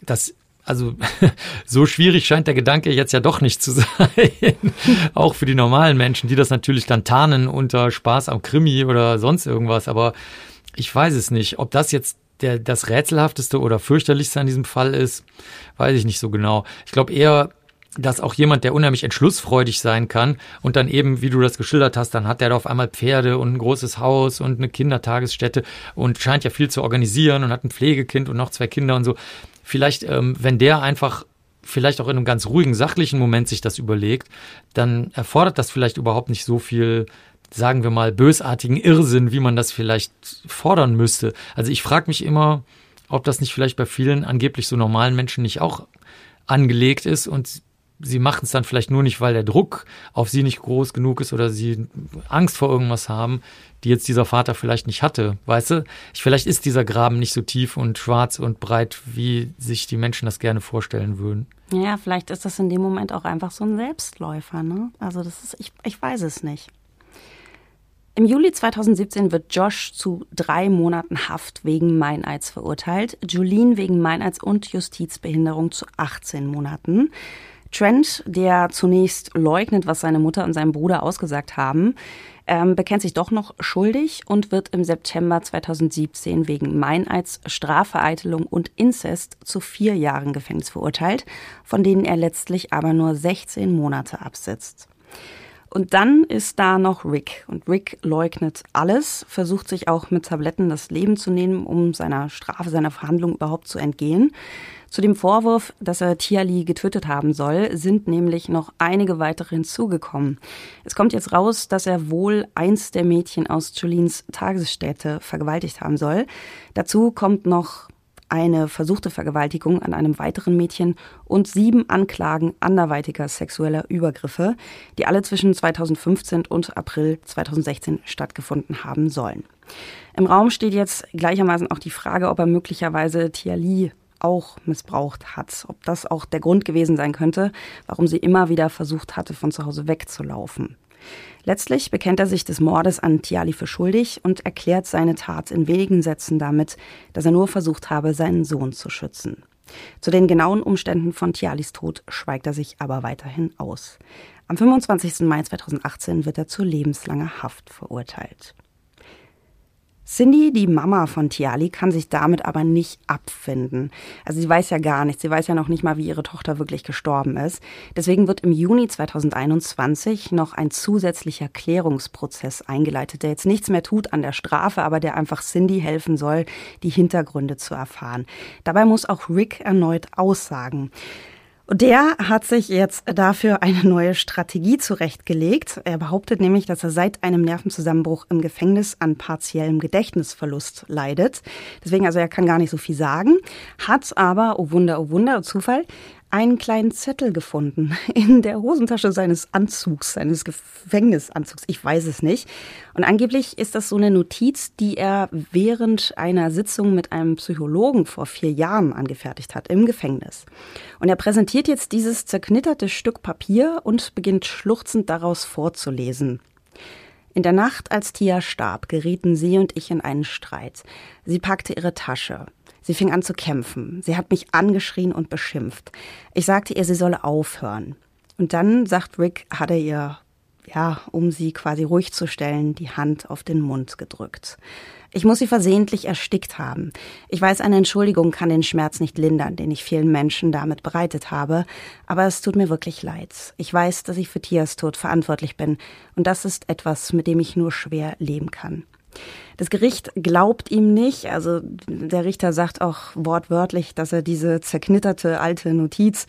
Das also so schwierig scheint der Gedanke jetzt ja doch nicht zu sein. auch für die normalen Menschen, die das natürlich dann tarnen unter Spaß am Krimi oder sonst irgendwas. Aber ich weiß es nicht, ob das jetzt der, das Rätselhafteste oder fürchterlichste an diesem Fall ist, weiß ich nicht so genau. Ich glaube eher, dass auch jemand, der unheimlich entschlussfreudig sein kann und dann eben, wie du das geschildert hast, dann hat er da auf einmal Pferde und ein großes Haus und eine Kindertagesstätte und scheint ja viel zu organisieren und hat ein Pflegekind und noch zwei Kinder und so. Vielleicht, ähm, wenn der einfach vielleicht auch in einem ganz ruhigen, sachlichen Moment sich das überlegt, dann erfordert das vielleicht überhaupt nicht so viel, sagen wir mal, bösartigen Irrsinn, wie man das vielleicht fordern müsste. Also ich frage mich immer, ob das nicht vielleicht bei vielen angeblich so normalen Menschen nicht auch angelegt ist und sie machen es dann vielleicht nur nicht, weil der Druck auf sie nicht groß genug ist oder sie Angst vor irgendwas haben, die jetzt dieser Vater vielleicht nicht hatte. Weißt du? Vielleicht ist dieser Graben nicht so tief und schwarz und breit, wie sich die Menschen das gerne vorstellen würden. Ja, vielleicht ist das in dem Moment auch einfach so ein Selbstläufer, ne? Also das ist, ich, ich weiß es nicht. Im Juli 2017 wird Josh zu drei Monaten Haft wegen Meineids verurteilt, Julien wegen Meineids und Justizbehinderung zu 18 Monaten. Trent, der zunächst leugnet, was seine Mutter und sein Bruder ausgesagt haben, ähm, bekennt sich doch noch schuldig und wird im September 2017 wegen Meineids, Strafvereitelung und Inzest zu vier Jahren Gefängnis verurteilt, von denen er letztlich aber nur 16 Monate absitzt. Und dann ist da noch Rick. Und Rick leugnet alles, versucht sich auch mit Tabletten das Leben zu nehmen, um seiner Strafe, seiner Verhandlung überhaupt zu entgehen. Zu dem Vorwurf, dass er Tiali getötet haben soll, sind nämlich noch einige weitere hinzugekommen. Es kommt jetzt raus, dass er wohl eins der Mädchen aus Jolines Tagesstätte vergewaltigt haben soll. Dazu kommt noch eine versuchte Vergewaltigung an einem weiteren Mädchen und sieben Anklagen anderweitiger sexueller Übergriffe, die alle zwischen 2015 und April 2016 stattgefunden haben sollen. Im Raum steht jetzt gleichermaßen auch die Frage, ob er möglicherweise Tiali auch missbraucht hat, ob das auch der Grund gewesen sein könnte, warum sie immer wieder versucht hatte, von zu Hause wegzulaufen. Letztlich bekennt er sich des Mordes an Tiali für schuldig und erklärt seine Tat in wenigen Sätzen damit, dass er nur versucht habe, seinen Sohn zu schützen. Zu den genauen Umständen von Tialis Tod schweigt er sich aber weiterhin aus. Am 25. Mai 2018 wird er zu lebenslanger Haft verurteilt. Cindy, die Mama von Tiali, kann sich damit aber nicht abfinden. Also sie weiß ja gar nichts. Sie weiß ja noch nicht mal, wie ihre Tochter wirklich gestorben ist. Deswegen wird im Juni 2021 noch ein zusätzlicher Klärungsprozess eingeleitet, der jetzt nichts mehr tut an der Strafe, aber der einfach Cindy helfen soll, die Hintergründe zu erfahren. Dabei muss auch Rick erneut aussagen. Der hat sich jetzt dafür eine neue Strategie zurechtgelegt. Er behauptet nämlich, dass er seit einem Nervenzusammenbruch im Gefängnis an partiellem Gedächtnisverlust leidet. Deswegen, also er kann gar nicht so viel sagen, hat aber, oh Wunder, oh Wunder, oh Zufall, einen kleinen Zettel gefunden in der Hosentasche seines Anzugs, seines Gefängnisanzugs. Ich weiß es nicht. Und angeblich ist das so eine Notiz, die er während einer Sitzung mit einem Psychologen vor vier Jahren angefertigt hat im Gefängnis. Und er präsentiert jetzt dieses zerknitterte Stück Papier und beginnt schluchzend daraus vorzulesen. In der Nacht, als Tia starb, gerieten sie und ich in einen Streit. Sie packte ihre Tasche. Sie fing an zu kämpfen. Sie hat mich angeschrien und beschimpft. Ich sagte ihr, sie solle aufhören. Und dann, sagt Rick, hat er ihr, ja, um sie quasi ruhig zu stellen, die Hand auf den Mund gedrückt. Ich muss sie versehentlich erstickt haben. Ich weiß, eine Entschuldigung kann den Schmerz nicht lindern, den ich vielen Menschen damit bereitet habe, aber es tut mir wirklich leid. Ich weiß, dass ich für Tias Tod verantwortlich bin, und das ist etwas, mit dem ich nur schwer leben kann. Das Gericht glaubt ihm nicht. Also der Richter sagt auch wortwörtlich, dass er diese zerknitterte alte Notiz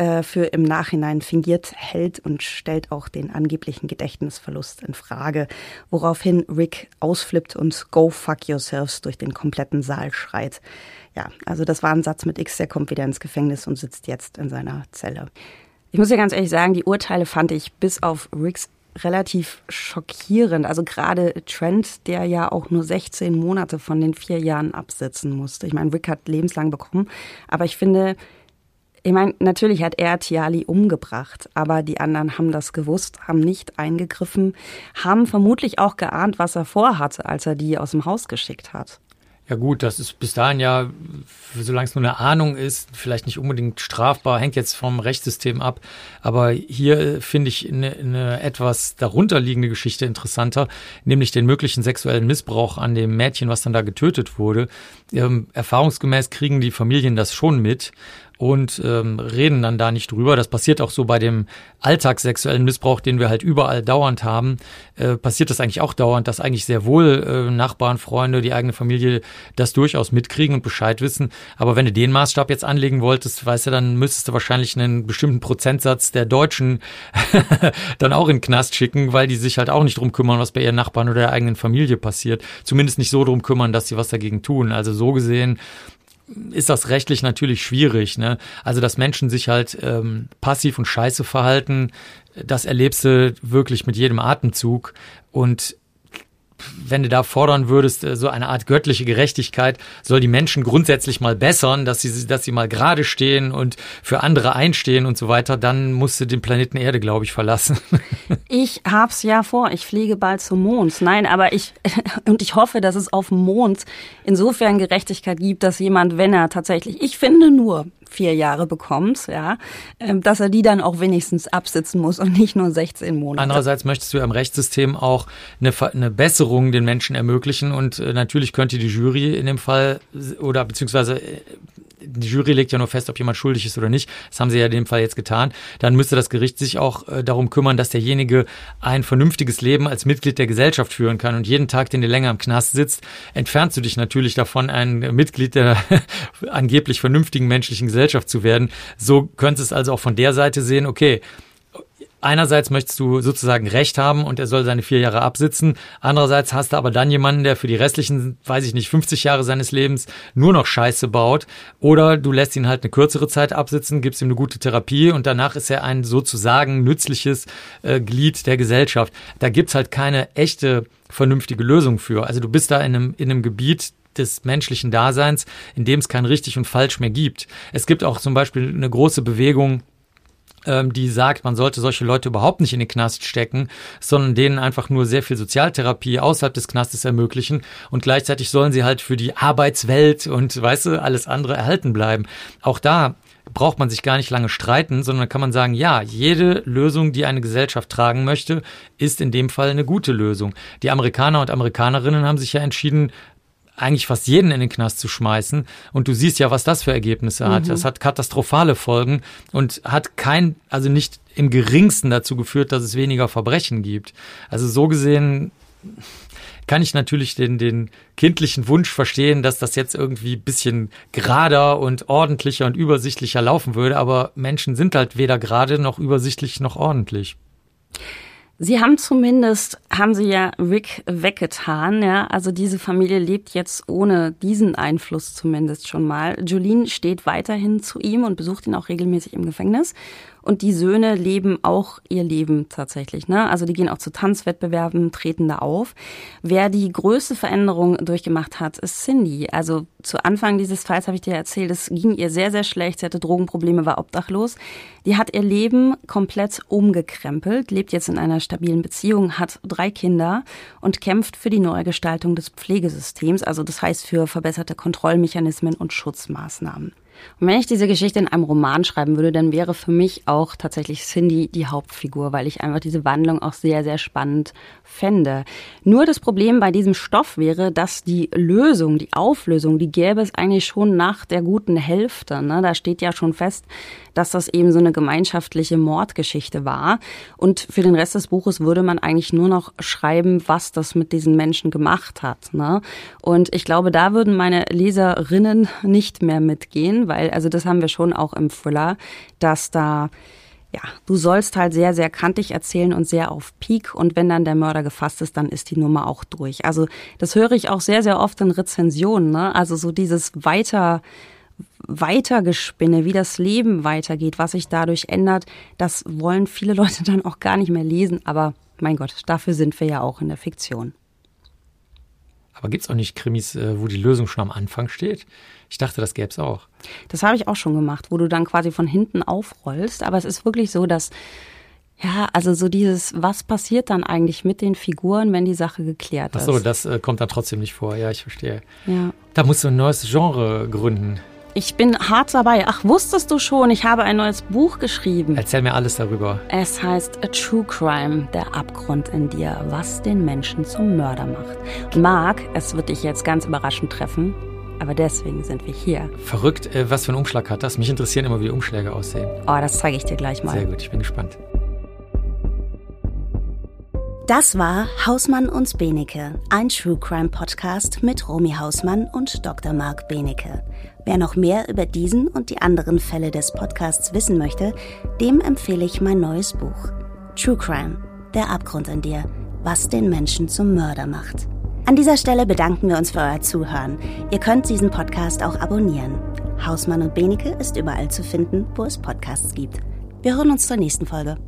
äh, für im Nachhinein fingiert hält und stellt auch den angeblichen Gedächtnisverlust in Frage, woraufhin Rick ausflippt und Go fuck yourselves durch den kompletten Saal schreit. Ja, also das war ein Satz mit X, der kommt wieder ins Gefängnis und sitzt jetzt in seiner Zelle. Ich muss ja ganz ehrlich sagen, die Urteile fand ich bis auf Ricks relativ schockierend. Also gerade Trent, der ja auch nur 16 Monate von den vier Jahren absetzen musste. Ich meine, Rick hat lebenslang bekommen, aber ich finde, ich meine, natürlich hat er Tiali umgebracht, aber die anderen haben das gewusst, haben nicht eingegriffen, haben vermutlich auch geahnt, was er vorhatte, als er die aus dem Haus geschickt hat. Ja gut, das ist bis dahin ja, solange es nur eine Ahnung ist, vielleicht nicht unbedingt strafbar, hängt jetzt vom Rechtssystem ab. Aber hier finde ich eine, eine etwas darunterliegende Geschichte interessanter, nämlich den möglichen sexuellen Missbrauch an dem Mädchen, was dann da getötet wurde. Ähm, erfahrungsgemäß kriegen die Familien das schon mit und ähm, reden dann da nicht drüber. Das passiert auch so bei dem alltagssexuellen Missbrauch, den wir halt überall dauernd haben. Äh, passiert das eigentlich auch dauernd, dass eigentlich sehr wohl äh, Nachbarn, Freunde, die eigene Familie das durchaus mitkriegen und Bescheid wissen. Aber wenn du den Maßstab jetzt anlegen wolltest, weißt du, dann müsstest du wahrscheinlich einen bestimmten Prozentsatz der Deutschen dann auch in den Knast schicken, weil die sich halt auch nicht drum kümmern, was bei ihren Nachbarn oder der eigenen Familie passiert. Zumindest nicht so drum kümmern, dass sie was dagegen tun. Also so gesehen ist das rechtlich natürlich schwierig. Ne? Also, dass Menschen sich halt ähm, passiv und scheiße verhalten, das erlebst du wirklich mit jedem Atemzug. Und wenn du da fordern würdest, äh, so eine Art göttliche Gerechtigkeit, soll die Menschen grundsätzlich mal bessern, dass sie, dass sie mal gerade stehen und für andere einstehen und so weiter, dann musst du den Planeten Erde, glaube ich, verlassen. Ich hab's ja vor, ich fliege bald zum Mond. Nein, aber ich, und ich hoffe, dass es auf dem Mond insofern Gerechtigkeit gibt, dass jemand, wenn er tatsächlich, ich finde nur, vier Jahre bekommt, ja, ähm, dass er die dann auch wenigstens absitzen muss und nicht nur 16 Monate. Andererseits möchtest du im Rechtssystem auch eine, eine Besserung den Menschen ermöglichen und äh, natürlich könnte die Jury in dem Fall oder beziehungsweise äh, die Jury legt ja nur fest, ob jemand schuldig ist oder nicht. Das haben sie ja in dem Fall jetzt getan. Dann müsste das Gericht sich auch äh, darum kümmern, dass derjenige ein vernünftiges Leben als Mitglied der Gesellschaft führen kann. Und jeden Tag, den du länger im Knast sitzt, entfernst du dich natürlich davon, ein Mitglied der angeblich vernünftigen menschlichen Gesellschaft zu werden. So könntest es also auch von der Seite sehen, okay, einerseits möchtest du sozusagen Recht haben und er soll seine vier Jahre absitzen. Andererseits hast du aber dann jemanden, der für die restlichen, weiß ich nicht, 50 Jahre seines Lebens nur noch Scheiße baut. Oder du lässt ihn halt eine kürzere Zeit absitzen, gibst ihm eine gute Therapie und danach ist er ein sozusagen nützliches äh, Glied der Gesellschaft. Da gibt's halt keine echte vernünftige Lösung für. Also du bist da in einem, in einem Gebiet, des menschlichen Daseins, in dem es kein richtig und falsch mehr gibt. Es gibt auch zum Beispiel eine große Bewegung, die sagt, man sollte solche Leute überhaupt nicht in den Knast stecken, sondern denen einfach nur sehr viel Sozialtherapie außerhalb des Knastes ermöglichen und gleichzeitig sollen sie halt für die Arbeitswelt und weißt du, alles andere erhalten bleiben. Auch da braucht man sich gar nicht lange streiten, sondern kann man sagen, ja, jede Lösung, die eine Gesellschaft tragen möchte, ist in dem Fall eine gute Lösung. Die Amerikaner und Amerikanerinnen haben sich ja entschieden, eigentlich fast jeden in den Knast zu schmeißen. Und du siehst ja, was das für Ergebnisse hat. Mhm. Das hat katastrophale Folgen und hat kein, also nicht im geringsten dazu geführt, dass es weniger Verbrechen gibt. Also so gesehen kann ich natürlich den, den kindlichen Wunsch verstehen, dass das jetzt irgendwie bisschen gerader und ordentlicher und übersichtlicher laufen würde. Aber Menschen sind halt weder gerade noch übersichtlich noch ordentlich. Sie haben zumindest, haben Sie ja Rick weggetan, ja. Also diese Familie lebt jetzt ohne diesen Einfluss zumindest schon mal. Jolene steht weiterhin zu ihm und besucht ihn auch regelmäßig im Gefängnis. Und die Söhne leben auch ihr Leben tatsächlich. Ne? Also die gehen auch zu Tanzwettbewerben, treten da auf. Wer die größte Veränderung durchgemacht hat, ist Cindy. Also zu Anfang dieses Falls habe ich dir erzählt, es ging ihr sehr, sehr schlecht. Sie hatte Drogenprobleme, war obdachlos. Die hat ihr Leben komplett umgekrempelt, lebt jetzt in einer stabilen Beziehung, hat drei Kinder und kämpft für die Neugestaltung des Pflegesystems. Also das heißt für verbesserte Kontrollmechanismen und Schutzmaßnahmen. Und wenn ich diese Geschichte in einem Roman schreiben würde, dann wäre für mich auch tatsächlich Cindy die Hauptfigur, weil ich einfach diese Wandlung auch sehr, sehr spannend fände. Nur das Problem bei diesem Stoff wäre, dass die Lösung, die Auflösung, die gäbe es eigentlich schon nach der guten Hälfte. Ne? Da steht ja schon fest, dass das eben so eine gemeinschaftliche Mordgeschichte war. Und für den Rest des Buches würde man eigentlich nur noch schreiben, was das mit diesen Menschen gemacht hat. Ne? Und ich glaube, da würden meine Leserinnen nicht mehr mitgehen, weil, also das haben wir schon auch im Thriller, dass da ja, du sollst halt sehr, sehr kantig erzählen und sehr auf Peak. Und wenn dann der Mörder gefasst ist, dann ist die Nummer auch durch. Also das höre ich auch sehr, sehr oft in Rezensionen. Ne? Also so dieses weiter Weitergespinne, wie das Leben weitergeht, was sich dadurch ändert, das wollen viele Leute dann auch gar nicht mehr lesen. Aber mein Gott, dafür sind wir ja auch in der Fiktion. Aber gibt es auch nicht Krimis, äh, wo die Lösung schon am Anfang steht? Ich dachte, das gäbe es auch. Das habe ich auch schon gemacht, wo du dann quasi von hinten aufrollst. Aber es ist wirklich so, dass, ja, also so dieses, was passiert dann eigentlich mit den Figuren, wenn die Sache geklärt ist? Ach so, das äh, kommt dann trotzdem nicht vor. Ja, ich verstehe. Ja. Da musst du ein neues Genre gründen. Ich bin hart dabei. Ach, wusstest du schon, ich habe ein neues Buch geschrieben. Erzähl mir alles darüber. Es heißt A True Crime, der Abgrund in dir, was den Menschen zum Mörder macht. Marc, es wird dich jetzt ganz überraschend treffen, aber deswegen sind wir hier. Verrückt, äh, was für einen Umschlag hat das? Mich interessieren immer, wie die Umschläge aussehen. Oh, das zeige ich dir gleich mal. Sehr gut, ich bin gespannt. Das war Hausmann und Benecke, ein True Crime Podcast mit Romy Hausmann und Dr. Marc Benecke. Wer noch mehr über diesen und die anderen Fälle des Podcasts wissen möchte, dem empfehle ich mein neues Buch. True Crime, der Abgrund in dir, was den Menschen zum Mörder macht. An dieser Stelle bedanken wir uns für euer Zuhören. Ihr könnt diesen Podcast auch abonnieren. Hausmann und Benecke ist überall zu finden, wo es Podcasts gibt. Wir hören uns zur nächsten Folge.